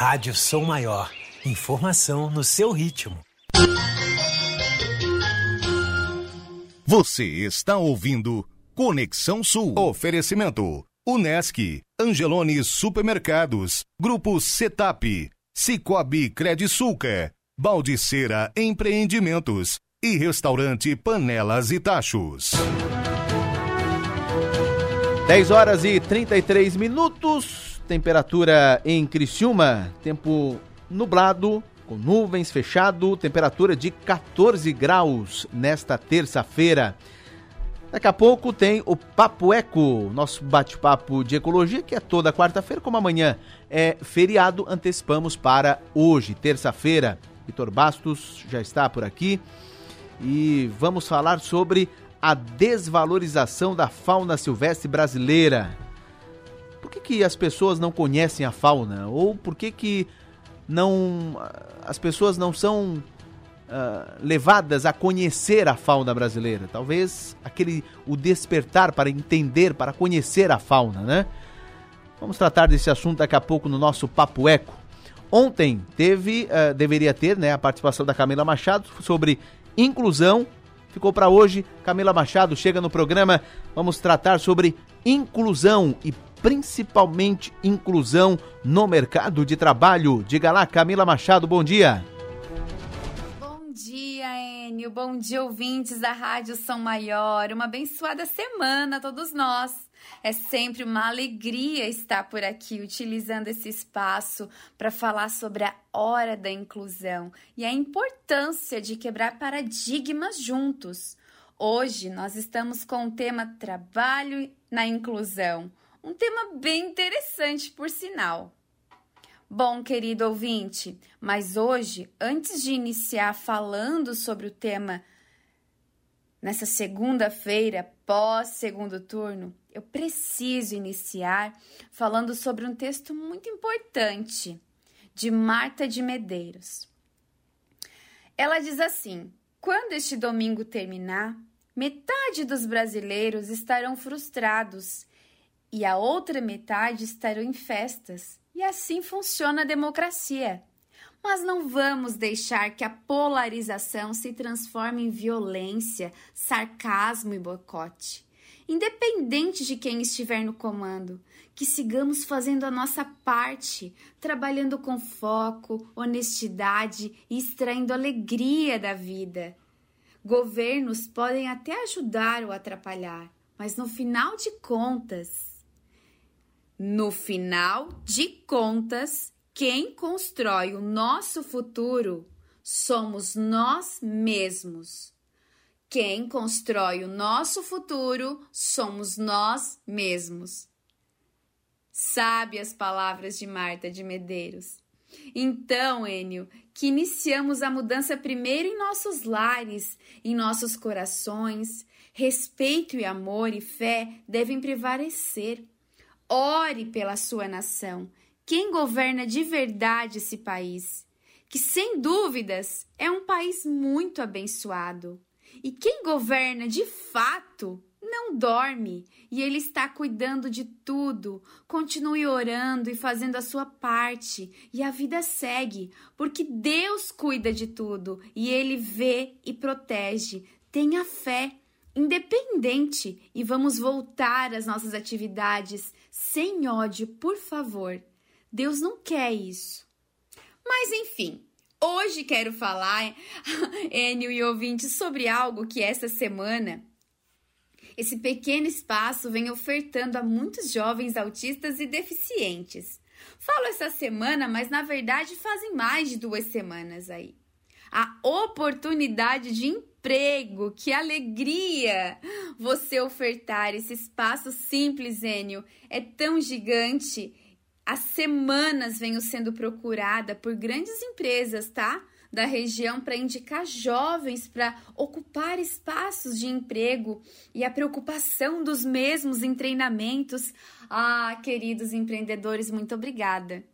Rádio Som Maior. Informação no seu ritmo. Você está ouvindo Conexão Sul. Oferecimento: Unesc, Angelone Supermercados, Grupo Setap, Cicobi Credisulca, Baldiceira Empreendimentos e Restaurante Panelas e Tachos. 10 horas e 33 minutos, temperatura em Criciúma, tempo nublado, com nuvens, fechado, temperatura de 14 graus nesta terça-feira. Daqui a pouco tem o Papo Eco, nosso bate-papo de ecologia, que é toda quarta-feira, como amanhã é feriado, antecipamos para hoje, terça-feira. Vitor Bastos já está por aqui e vamos falar sobre a desvalorização da fauna silvestre brasileira. Por que, que as pessoas não conhecem a fauna? Ou por que, que não as pessoas não são uh, levadas a conhecer a fauna brasileira. Talvez aquele o despertar para entender, para conhecer a fauna, né? Vamos tratar desse assunto daqui a pouco no nosso Papo Eco. Ontem teve, uh, deveria ter, né, a participação da Camila Machado sobre inclusão. Ficou para hoje. Camila Machado chega no programa. Vamos tratar sobre inclusão e principalmente inclusão no mercado de trabalho. Diga lá, Camila Machado, bom dia. Bom dia, Enio. Bom dia, ouvintes da Rádio São Maior. Uma abençoada semana a todos nós. É sempre uma alegria estar por aqui utilizando esse espaço para falar sobre a hora da inclusão e a importância de quebrar paradigmas juntos. Hoje nós estamos com o tema Trabalho na Inclusão, um tema bem interessante, por sinal. Bom, querido ouvinte, mas hoje, antes de iniciar falando sobre o tema nessa segunda-feira, pós segundo turno, eu preciso iniciar falando sobre um texto muito importante de Marta de Medeiros. Ela diz assim: quando este domingo terminar, metade dos brasileiros estarão frustrados e a outra metade estarão em festas. E assim funciona a democracia. Mas não vamos deixar que a polarização se transforme em violência, sarcasmo e boicote. Independente de quem estiver no comando, que sigamos fazendo a nossa parte, trabalhando com foco, honestidade e extraindo alegria da vida. Governos podem até ajudar ou atrapalhar, mas no final de contas, no final de contas, quem constrói o nosso futuro somos nós mesmos. Quem constrói o nosso futuro somos nós mesmos. Sabe as palavras de Marta de Medeiros. Então, Enio, que iniciamos a mudança primeiro em nossos lares, em nossos corações. Respeito e amor e fé devem prevalecer. Ore pela sua nação. Quem governa de verdade esse país? Que sem dúvidas é um país muito abençoado. E quem governa de fato não dorme e ele está cuidando de tudo. Continue orando e fazendo a sua parte, e a vida segue, porque Deus cuida de tudo e ele vê e protege. Tenha fé independente e vamos voltar às nossas atividades sem ódio, por favor. Deus não quer isso. Mas enfim, hoje quero falar, Enio e ouvintes, sobre algo que essa semana esse pequeno espaço vem ofertando a muitos jovens autistas e deficientes. Falo essa semana, mas na verdade fazem mais de duas semanas aí. A oportunidade de emprego, que alegria você ofertar esse espaço simples, Enio. É tão gigante. Há semanas venho sendo procurada por grandes empresas, tá? Da região para indicar jovens para ocupar espaços de emprego e a preocupação dos mesmos em treinamentos. Ah, queridos empreendedores, muito obrigada.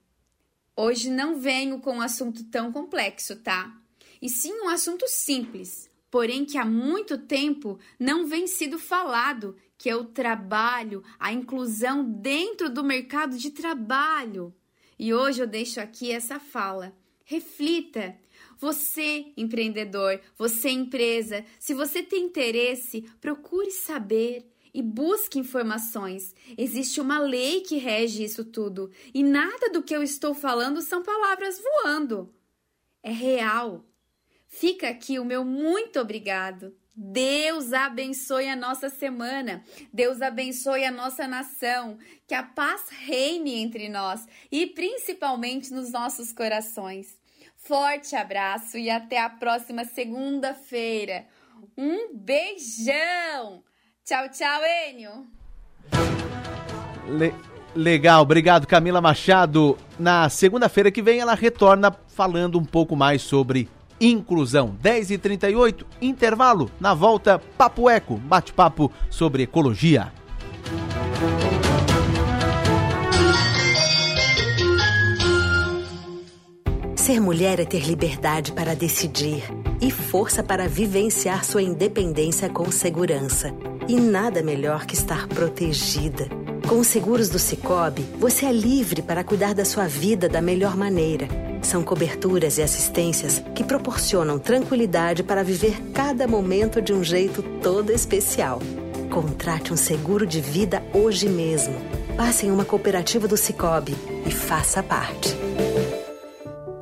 Hoje não venho com um assunto tão complexo, tá? E sim um assunto simples, porém que há muito tempo não vem sido falado, que é o trabalho, a inclusão dentro do mercado de trabalho. E hoje eu deixo aqui essa fala. Reflita. Você, empreendedor, você, empresa, se você tem interesse, procure saber e busque informações. Existe uma lei que rege isso tudo e nada do que eu estou falando são palavras voando. É real. Fica aqui o meu muito obrigado. Deus abençoe a nossa semana. Deus abençoe a nossa nação. Que a paz reine entre nós e principalmente nos nossos corações. Forte abraço e até a próxima segunda-feira. Um beijão. Tchau, tchau, Enio. Le legal, obrigado, Camila Machado. Na segunda-feira que vem ela retorna falando um pouco mais sobre inclusão. 10 e 38 intervalo. Na volta, Papo Eco, bate-papo sobre ecologia. Ser mulher é ter liberdade para decidir e força para vivenciar sua independência com segurança. E nada melhor que estar protegida. Com os seguros do Cicobi, você é livre para cuidar da sua vida da melhor maneira. São coberturas e assistências que proporcionam tranquilidade para viver cada momento de um jeito todo especial. Contrate um seguro de vida hoje mesmo. Passe em uma cooperativa do Cicobi e faça parte.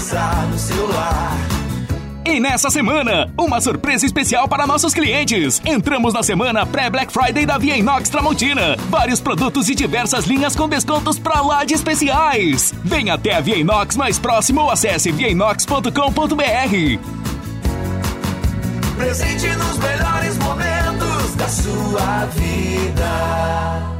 No celular. E nessa semana, uma surpresa especial para nossos clientes. Entramos na semana pré-Black Friday da Via Inox Tramontina. Vários produtos e diversas linhas com descontos pra lá de especiais. Venha até a Via Inox mais próximo ou acesse viainox.com.br. Presente nos melhores momentos da sua vida.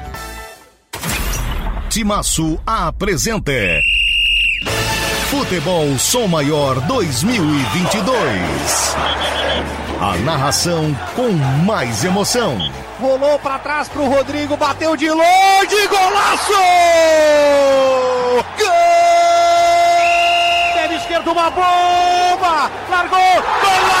Timaço apresenta Futebol Som Maior 2022. A narração com mais emoção. Rolou para trás pro Rodrigo, bateu de longe, golaço! Gol! Pé esquerdo, uma bomba! Largou, golaço!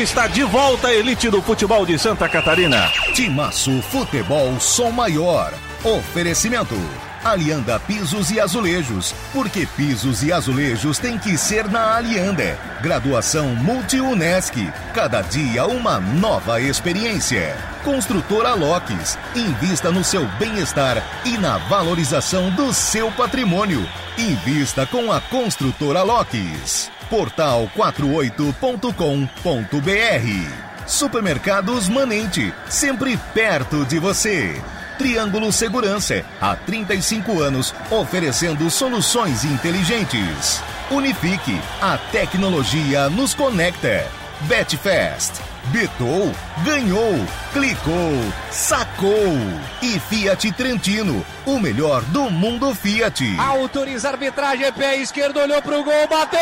está de volta à elite do futebol de Santa Catarina. Timaço Futebol Som Maior. Oferecimento. Alianda Pisos e Azulejos, porque pisos e azulejos tem que ser na Alianda. Graduação Multi-UNESC, cada dia uma nova experiência. Construtora Locks, invista no seu bem-estar e na valorização do seu patrimônio. Invista com a Construtora Locks. Portal 48.com.br. Supermercados Manente, sempre perto de você. Triângulo Segurança, há 35 anos, oferecendo soluções inteligentes. Unifique, a tecnologia nos conecta. Betfest, betou, ganhou, clicou, sacou. E Fiat Trentino, o melhor do mundo Fiat. Autoriza a arbitragem, pé esquerdo, olhou pro gol, bateu!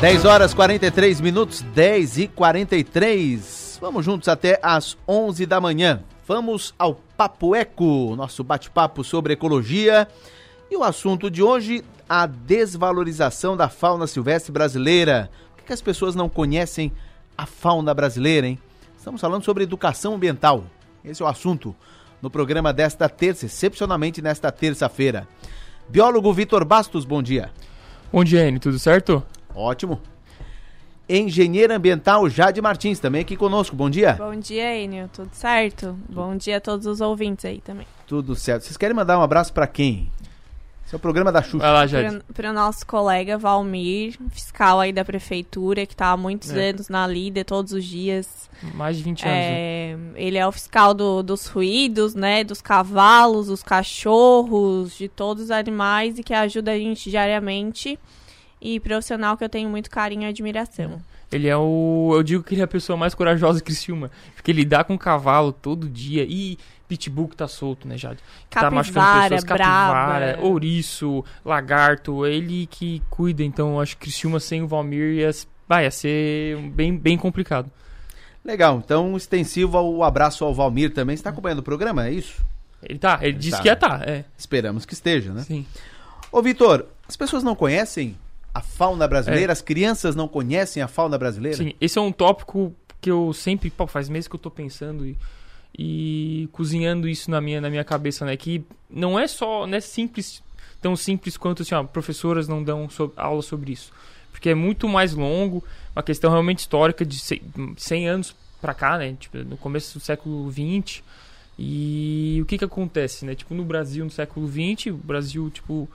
10 horas 43 minutos, 10 e 43. Vamos juntos até às 11 da manhã. Vamos ao Papo Eco, nosso bate-papo sobre ecologia. E o assunto de hoje, a desvalorização da fauna silvestre brasileira. Por que, as pessoas não conhecem a fauna brasileira, hein? Estamos falando sobre educação ambiental. Esse é o assunto no programa desta terça, excepcionalmente nesta terça-feira. Biólogo Vitor Bastos, bom dia. Bom dia, Enio, tudo certo? Ótimo. Engenheira ambiental Jade Martins, também aqui conosco. Bom dia. Bom dia, Enio. Tudo certo? Bom dia a todos os ouvintes aí também. Tudo certo. Vocês querem mandar um abraço para quem? Esse é o programa da Xuxa. Vai lá, Jade. Para o nosso colega Valmir, fiscal aí da prefeitura, que está há muitos É. anos na lida todos os dias. Mais de 20 anos. né? É, ele é o fiscal do- dos ruídos, né? Dos cavalos, dos cachorros, de todos os animais e que ajuda a gente diariamente. E profissional que eu tenho muito carinho e admiração. Ele é o. Eu digo que ele é a pessoa mais corajosa de Criciúma. Porque ele dá com cavalo todo dia. E Pitbull que tá solto, né, Jade? Que tá machucando Capivara, pessoas. Capivara, braba. ouriço, lagarto. Ele que cuida. Então, eu acho que Criciúma sem o Valmir ia, vai, ia ser bem, bem complicado. Legal, então extensivo ao abraço ao Valmir também. Você está acompanhando o programa, é isso? Ele tá, ele, disse que ia tá, é. Esperamos que esteja, né? Sim. Ô, Vitor, as pessoas não conhecem a fauna brasileira? É. As crianças não conhecem a fauna brasileira? Sim, esse é um tópico que eu sempre, pô, faz meses que eu tô pensando e, e cozinhando isso na minha, na minha cabeça, né? Que não é só, não é simples, tão simples quanto assim, ó, professoras não dão so- aula sobre isso. Porque é muito mais longo, uma questão realmente histórica de ce- 100 anos pra cá, né? Tipo, no começo do século XX. E o que que acontece, né? Tipo, no Brasil, no século XX, o Brasil, tipo,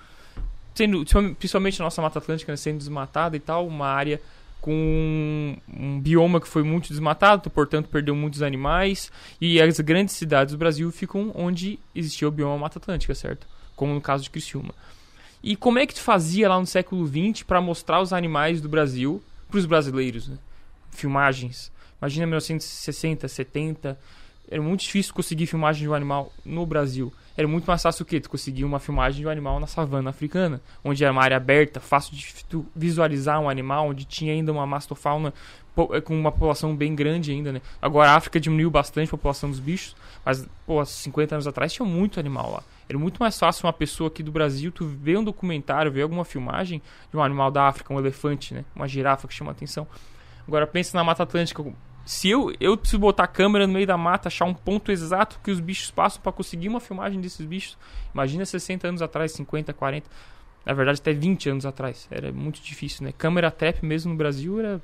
sendo, principalmente a nossa Mata Atlântica né, sendo desmatada e tal, uma área com um bioma que foi muito desmatado, portanto perdeu muitos animais, e as grandes cidades do Brasil ficam onde existia o bioma Mata Atlântica, certo? Como no caso de Criciúma. E como é que tu fazia lá no século XX para mostrar os animais do Brasil para os brasileiros, né? Filmagens. Imagina 1960, 70, era muito difícil conseguir filmagem de um animal no Brasil. Era muito mais fácil o quê? Tu conseguir uma filmagem de um animal na savana africana, onde era uma área aberta, fácil de tu visualizar um animal, onde tinha ainda uma mastofauna eh, com uma população bem grande ainda, né? Agora a África diminuiu bastante a população dos bichos, mas, pô, há 50 anos atrás tinha muito animal lá. Era muito mais fácil uma pessoa aqui do Brasil, tu ver um documentário, ver alguma filmagem de um animal da África, um elefante, né? Uma girafa que chama atenção. Agora pensa na Mata Atlântica. Se eu, eu preciso botar a câmera no meio da mata, achar um ponto exato que os bichos passam para conseguir uma filmagem desses bichos. Imagina 60 anos atrás, 50, 40. Na verdade, até 20 anos atrás. Era muito difícil, né? Câmera trap mesmo no Brasil era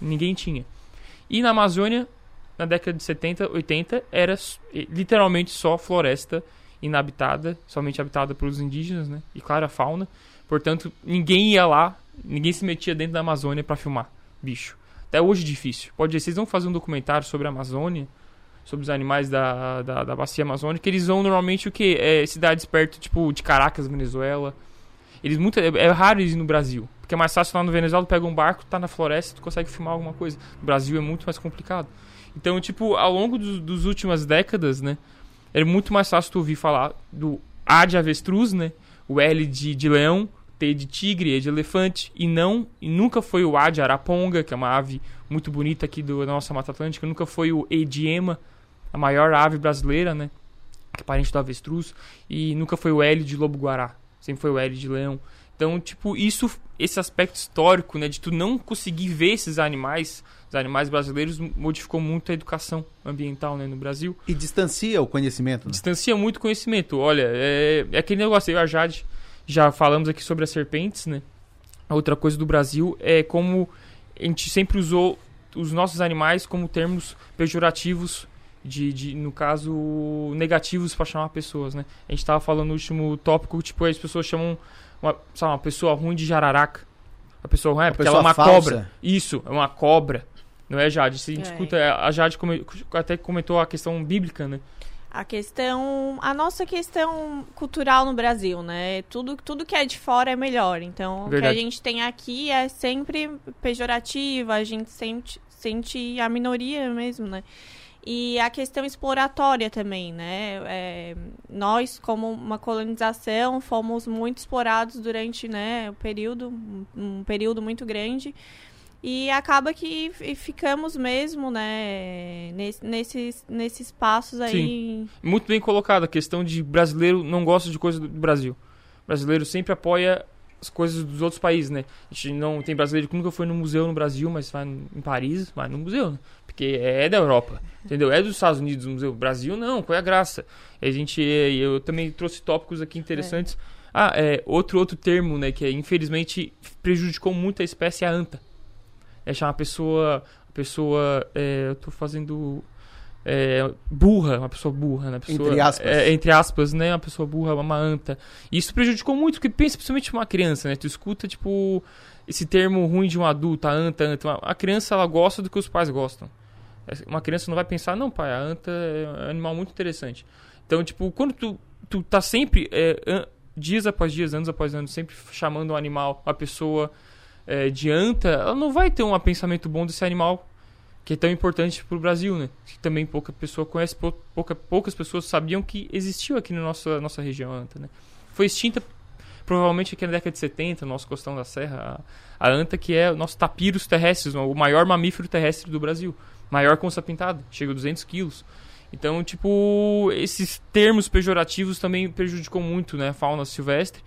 ninguém tinha. E na Amazônia, na década de 70, 80, era literalmente só floresta inabitada, somente habitada pelos indígenas, né? E claro, a fauna. Portanto, ninguém ia lá, ninguém se metia dentro da Amazônia para filmar bicho. Até hoje é difícil. Pode ser, vocês vão fazer um documentário sobre a Amazônia, sobre os animais da, da, da bacia amazônica, eles vão normalmente o quê? É, cidades perto, tipo, de Caracas, Venezuela. Eles muito, é, é raro eles ir no Brasil. Porque é mais fácil lá no Venezuela, tu pega um barco, tá na floresta, tu consegue filmar alguma coisa. No Brasil é muito mais complicado. Então, tipo, ao longo dos, dos últimas décadas, né? Era muito mais fácil tu ouvir falar do A de avestruz, né? O L de, de leão, T de tigre, E de elefante, e não, e nunca foi o A de araponga, que é uma ave muito bonita aqui do, da nossa Mata Atlântica, nunca foi o E de ema, a maior ave brasileira, né? Que é parente do avestruz, e nunca foi o L de lobo-guará, sempre foi o L de leão. Então, tipo, isso, esse aspecto histórico, né, de tu não conseguir ver esses animais, os animais brasileiros, modificou muito a educação ambiental, né, no Brasil. E distancia o conhecimento, né? Distancia muito o conhecimento. Olha, é, é aquele negócio, eu e a Jade já falamos aqui sobre as serpentes, né? A outra coisa do Brasil é como a gente sempre usou os nossos animais como termos pejorativos, de, de no caso, negativos para chamar pessoas, né? A gente estava falando no último tópico, tipo, as pessoas chamam uma, sabe, uma pessoa ruim de jararaca. A pessoa ruim é porque ela é uma falsa. cobra. Isso, é uma cobra. Não é, Jade? Se a gente É. escuta, a Jade come- até comentou a questão bíblica, né? A questão, a nossa questão cultural no Brasil, né? Tudo, tudo que é de fora é melhor. Então, o que a Verdade. gente tem aqui é sempre pejorativa, a gente sente, sente a minoria mesmo, né? E a questão exploratória também, né? É, nós, como uma colonização, fomos muito explorados durante né, o período, um período muito grande. E acaba que ficamos mesmo, né, nesse- nesses, nesses passos aí. Sim. Muito bem colocado a questão de brasileiro não gosta de coisa do Brasil. brasileiro sempre apoia as coisas dos outros países, né? A gente não tem brasileiro que nunca foi no museu no Brasil, mas vai em Paris, vai no museu, né? Porque é da Europa, entendeu? É dos Estados Unidos o museu. Brasil não, qual é a graça? A gente, eu também trouxe tópicos aqui interessantes. Ah, é, outro outro termo, né, que é, infelizmente prejudicou muito a espécie é a anta. É chamar a pessoa, a pessoa, é, eu tô fazendo é, burra, uma pessoa burra, né? Pessoa, Entre aspas. É, entre aspas, né? Uma pessoa burra, uma anta. E isso prejudicou muito, porque pensa principalmente uma criança, né? Tu escuta, tipo, esse termo ruim de um adulto, a anta, a anta. A criança, ela gosta do que os pais gostam. Uma criança não vai pensar, não, pai, a anta é um animal muito interessante. Então, tipo, quando tu, tu tá sempre, é, dias após dias, anos após anos, sempre chamando um animal, uma pessoa é, de anta, ela não vai ter um pensamento bom desse animal que é tão importante para o Brasil, né? Que também pouca pessoa conhece, pou- pouca, poucas pessoas sabiam que existiu aqui na nossa, nossa região anta, né? Foi extinta provavelmente aqui na década de 70, no nosso costão da serra, a, a anta que é o nosso tapirus terrestres, o maior mamífero terrestre do Brasil, maior onça pintada, chega a 200 quilos. Então, tipo, esses termos pejorativos também prejudicou muito, né, a fauna silvestre,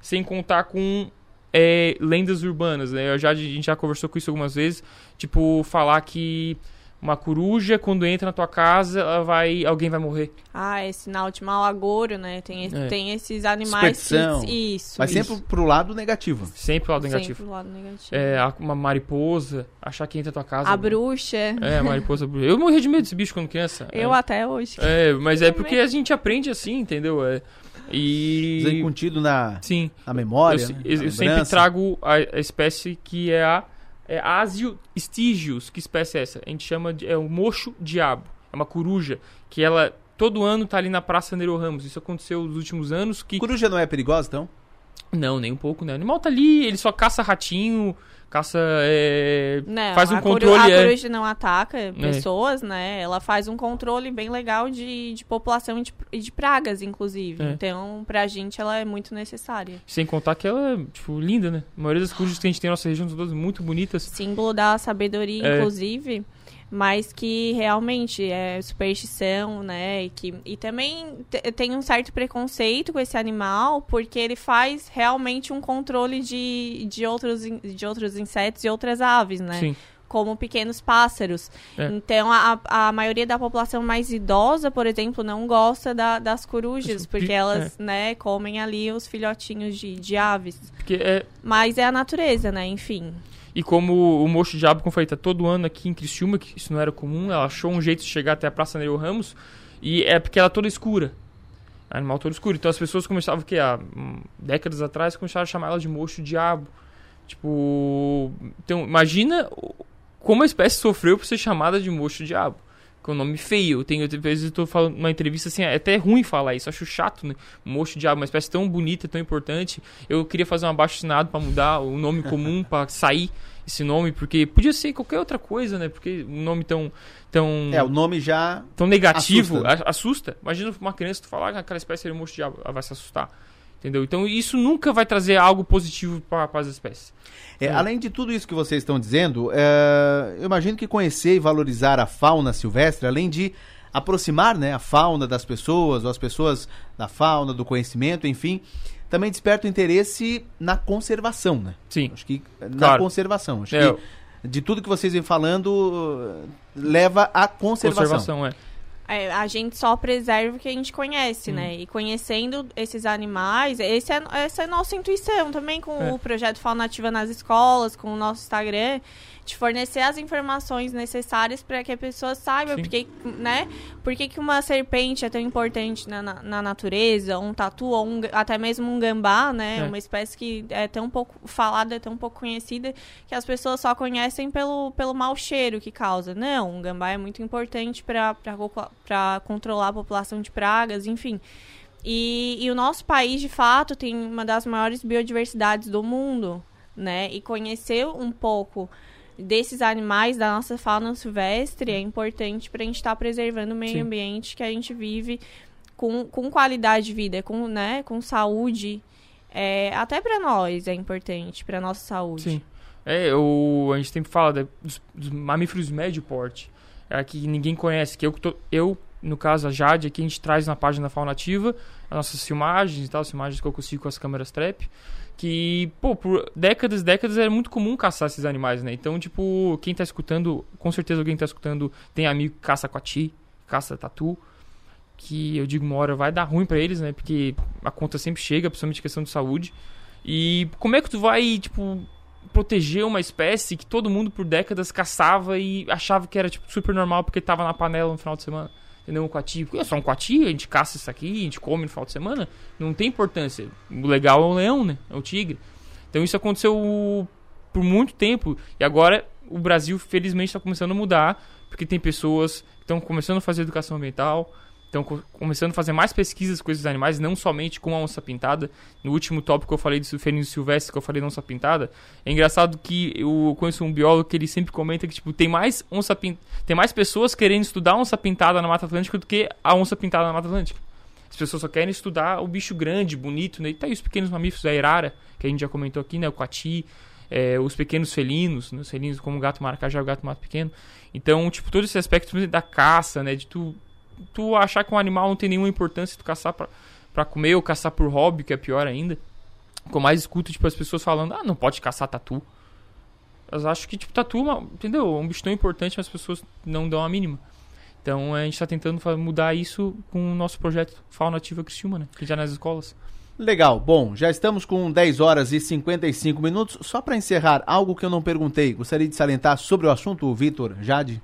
sem contar com é, lendas urbanas, né? Eu já, a gente já conversou com isso algumas vezes, tipo, falar que uma coruja, quando entra na tua casa, ela vai, alguém vai morrer. Ah, é sinal de mau agouro, né? Tem, esse- É. tem esses animais que... Isso. Mas isso. sempre pro lado negativo. Sempre o lado Sempre negativo. o lado negativo. É, uma mariposa, achar que entra na tua casa. A bruxa. É, a mariposa bruxa. Eu morri de medo desse bicho quando criança. Eu é. até hoje. É, mas é porque a gente aprende assim, entendeu? É, e... Desencontido na, Sim. na memória. Eu, né? eu- na eu sempre trago a, a espécie que é a é Asio stygius. Que espécie é essa? A gente chama de é o mocho diabo. É uma coruja que ela todo ano tá ali na Praça Nero Ramos. Isso aconteceu nos últimos anos que Coruja não é perigosa, então? não, nem um pouco, né? O animal tá ali, ele só caça ratinho, caça é, Não, faz um coru- controle a é, coruja não ataca pessoas, né? Ela faz um controle bem legal de, de população e de, de pragas, inclusive. É. Então, pra gente, ela é muito necessária. sem contar que ela é, tipo, linda, né? A maioria das corujas que a gente tem na nossa região são todas muito bonitas. Símbolo da sabedoria, É. inclusive. Mas que realmente é superstição, né? E, que, e também te- tem um certo preconceito com esse animal, porque ele faz realmente um controle de, de, outros, de outros insetos e outras aves, né? Sim. Como pequenos pássaros. É. Então, a, a maioria da população mais idosa, por exemplo, não gosta da- das corujas, porque elas, né, comem ali os filhotinhos de, de aves. É, Mas é a natureza, né? Enfim. E como o Mocho Diabo, como eu falei, tá todo ano aqui em Criciúma, que isso não era comum, ela achou um jeito de chegar até a Praça Nereu Ramos, e é porque ela é toda escura. Animal todo escuro. Então as pessoas começavam, o quê? Há hum, décadas atrás, começaram a chamar ela de Mocho Diabo. Tipo, então imagina como a espécie sofreu por ser chamada de Mocho Diabo. É um nome feio. Tenho, às vezes eu tô falando numa entrevista assim, é até ruim falar isso, acho chato, né? Mocho Diabo, uma espécie tão bonita, tão importante. Eu queria fazer um abaixo assinado pra mudar o nome comum, pra sair esse nome, porque podia ser qualquer outra coisa, né? Porque um nome tão. tão É, o nome já. tão negativo, assusta, assusta. Imagina uma criança tu falar que aquela espécie é mocho diabo, ela vai se assustar. Entendeu? Então isso nunca vai trazer algo positivo para as espécies. É, além de tudo isso que vocês estão dizendo, é, eu imagino que conhecer e valorizar a fauna silvestre, além de aproximar né, a fauna das pessoas, ou as pessoas da fauna, do conhecimento, enfim, também desperta o interesse na conservação, né? Sim. Acho que na Claro. conservação. Acho É, que de tudo que vocês vêm falando, leva à conservação. Conservação, é. É, a gente só preserva o que a gente conhece, né? E conhecendo esses animais, esse é, essa é a nossa intuição também com É. o projeto Fauna Nativa nas escolas, com o nosso Instagram, de fornecer as informações necessárias para que a pessoa saiba Sim. porque, né? Por que, uma serpente é tão importante na, na, na natureza, um tatu, ou um até mesmo um gambá, né? É. Uma espécie que é tão pouco falada, é tão pouco conhecida, que as pessoas só conhecem pelo, pelo mau cheiro que causa. Não, um gambá é muito importante para controlar a população de pragas, enfim. E, e o nosso país, de fato, tem uma das maiores biodiversidades do mundo, né? E conhecer um pouco desses animais, da nossa fauna silvestre, é importante para a gente estar preservando o meio Sim. ambiente que a gente vive com, com qualidade de vida, com, né, com saúde. É, até para nós é importante, para nossa saúde. Sim. É, o, a gente sempre fala da- dos, dos mamíferos médio porte. É que ninguém conhece. Que eu, tô- eu, no caso, a Jade, aqui a gente traz na página da Fauna Ativa as nossas filmagens e tal, as filmagens que eu consigo com as câmeras trap. Que, pô, por décadas, décadas era muito comum caçar esses animais, né? Então, tipo, quem tá escutando, com certeza alguém tá escutando, tem amigo que caça coati, caça tatu, que eu digo uma hora vai dar ruim para eles, né? Porque a conta sempre chega, principalmente questão de saúde. E como é que tu vai, tipo, proteger uma espécie que todo mundo por décadas caçava e achava que era, tipo, super normal porque tava na panela no final de semana? Entendeu? Um coati. É só um coati, a gente caça isso aqui, a gente come no final de semana. Não tem importância. O legal é o leão, né? É o tigre. Então isso aconteceu por muito tempo. E agora o Brasil, felizmente, está começando a mudar. Porque tem pessoas que estão começando a fazer educação ambiental estão começando a fazer mais pesquisas com esses animais, não somente com a onça pintada. No último tópico que eu falei do felino silvestre, que eu falei da onça pintada, é engraçado que eu conheço um biólogo que ele sempre comenta que tipo, tem mais onça pin... tem mais pessoas querendo estudar a onça pintada na Mata Atlântica do que a onça pintada na Mata Atlântica. As pessoas só querem estudar o bicho grande, bonito, né? E tá aí os pequenos mamíferos, a arara, que a gente já comentou aqui, né? O coati, é, os pequenos felinos, né? os felinos como o gato maracajá, o gato mato pequeno. Então, tipo, todo esse aspecto da caça, né? De tu tu achar que um animal não tem nenhuma importância, tu caçar pra, pra comer ou caçar por hobby, que é pior ainda. Com mais escuto, tipo, as pessoas falando, ah, não pode caçar tatu. Eu acho que, tipo, tatu, entendeu? É um bicho tão importante, mas as pessoas não dão a mínima. Então a gente está tentando mudar isso com o nosso projeto Fauna Ativa Criciúma, né? Que já nas escolas. Legal. Bom, já estamos com 10 horas e 55 minutos. Só para encerrar, algo que eu não perguntei, gostaria de salientar sobre o assunto, Vitor, Jade?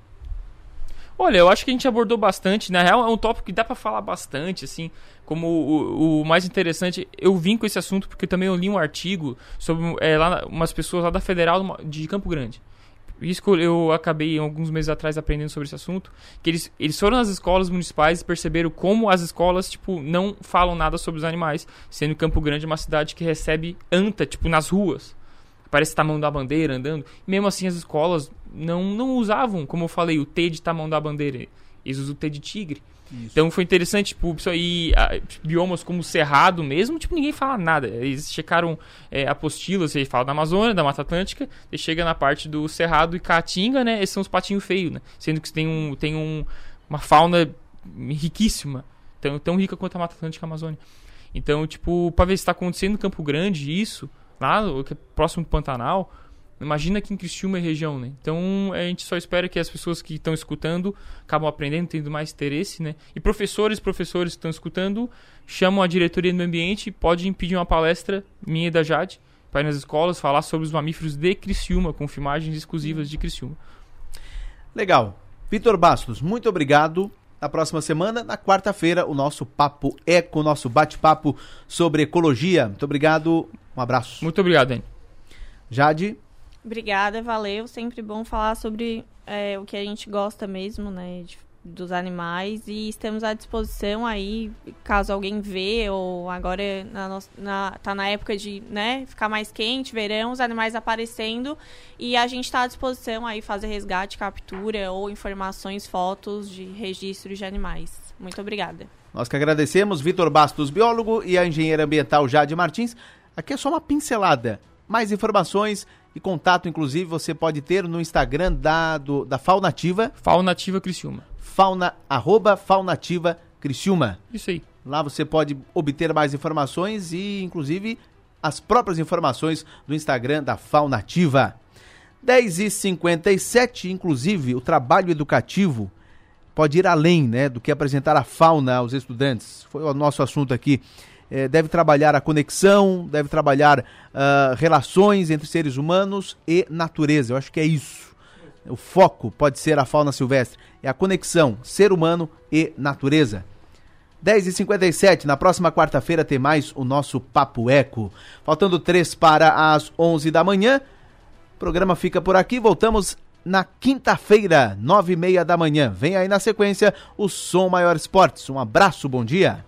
Olha, eu acho que a gente abordou bastante. Na real, é um tópico que dá para falar bastante, assim. Como o, o, mais interessante, eu vim com esse assunto porque também eu li um artigo sobre é, lá, umas pessoas lá da Federal de Campo Grande. Isso que eu acabei alguns meses atrás aprendendo sobre esse assunto, que eles, eles foram nas escolas municipais e perceberam como as escolas, tipo, não falam nada sobre os animais, sendo Campo Grande uma cidade que recebe anta, tipo, nas ruas parece tamanho da bandeira andando. E mesmo assim as escolas não, não usavam, como eu falei, o T de tamanho da bandeira. Eles usam o T de tigre. Isso. Então foi interessante, tipo, isso aí, biomas como o Cerrado mesmo, tipo, ninguém fala nada. Eles checaram é, apostilas, ele fala da Amazônia, da Mata Atlântica, e chega na parte do Cerrado e Caatinga, né? Esses são os patinhos feios, né? Sendo que tem, um, tem um, uma fauna riquíssima, tão, tão rica quanto a Mata Atlântica e a Amazônia. Então, tipo, pra ver se está acontecendo em Campo Grande isso, lá, é próximo do Pantanal, imagina aqui em Criciúma e região, né? Então a gente só espera que as pessoas que estão escutando acabam aprendendo, tendo mais interesse, né? E professores, professores que estão escutando, chamam a diretoria do meio ambiente, podem pedir uma palestra minha e da Jade para ir nas escolas falar sobre os mamíferos de Criciúma, com filmagens exclusivas de Criciúma. Legal. Vitor Bastos, muito obrigado. Na próxima semana, na quarta-feira, o nosso Papo Eco, nosso bate-papo sobre ecologia. Muito obrigado. Um abraço. Muito obrigado, Dani. Jade. Obrigada, valeu. Sempre bom falar sobre é, o que a gente gosta mesmo, né? De, dos animais. E estamos à disposição aí, caso alguém vê, ou agora na, na, tá na época de né, ficar mais quente, verão, os animais aparecendo. E a gente está à disposição aí fazer resgate, captura ou informações, fotos de registro de animais. Muito obrigada. Nós que agradecemos, Vitor Bastos, biólogo, e a engenheira ambiental Jade Martins. Aqui é só uma pincelada. Mais informações e contato, inclusive, você pode ter no Instagram da, do, da Faunativa. Faunativa Criciúma. Fauna, arroba Faunativa Criciúma. Isso aí. Lá você pode obter mais informações e, inclusive, as próprias informações do Instagram da Faunativa. 10h57, inclusive, o trabalho educativo pode ir além né, do que apresentar a fauna aos estudantes. Foi o nosso assunto aqui é, deve trabalhar a conexão, deve trabalhar uh, relações entre seres humanos e natureza. Eu acho que é isso. O foco pode ser a fauna silvestre, é a conexão ser humano e natureza. 10h57, na próxima quarta-feira tem mais o nosso Papo Eco. Faltando três para as 11 da manhã. O programa fica por aqui, voltamos na quinta-feira, nove e meia da manhã. Vem aí na sequência o Som Maior Esportes. Um abraço, bom dia.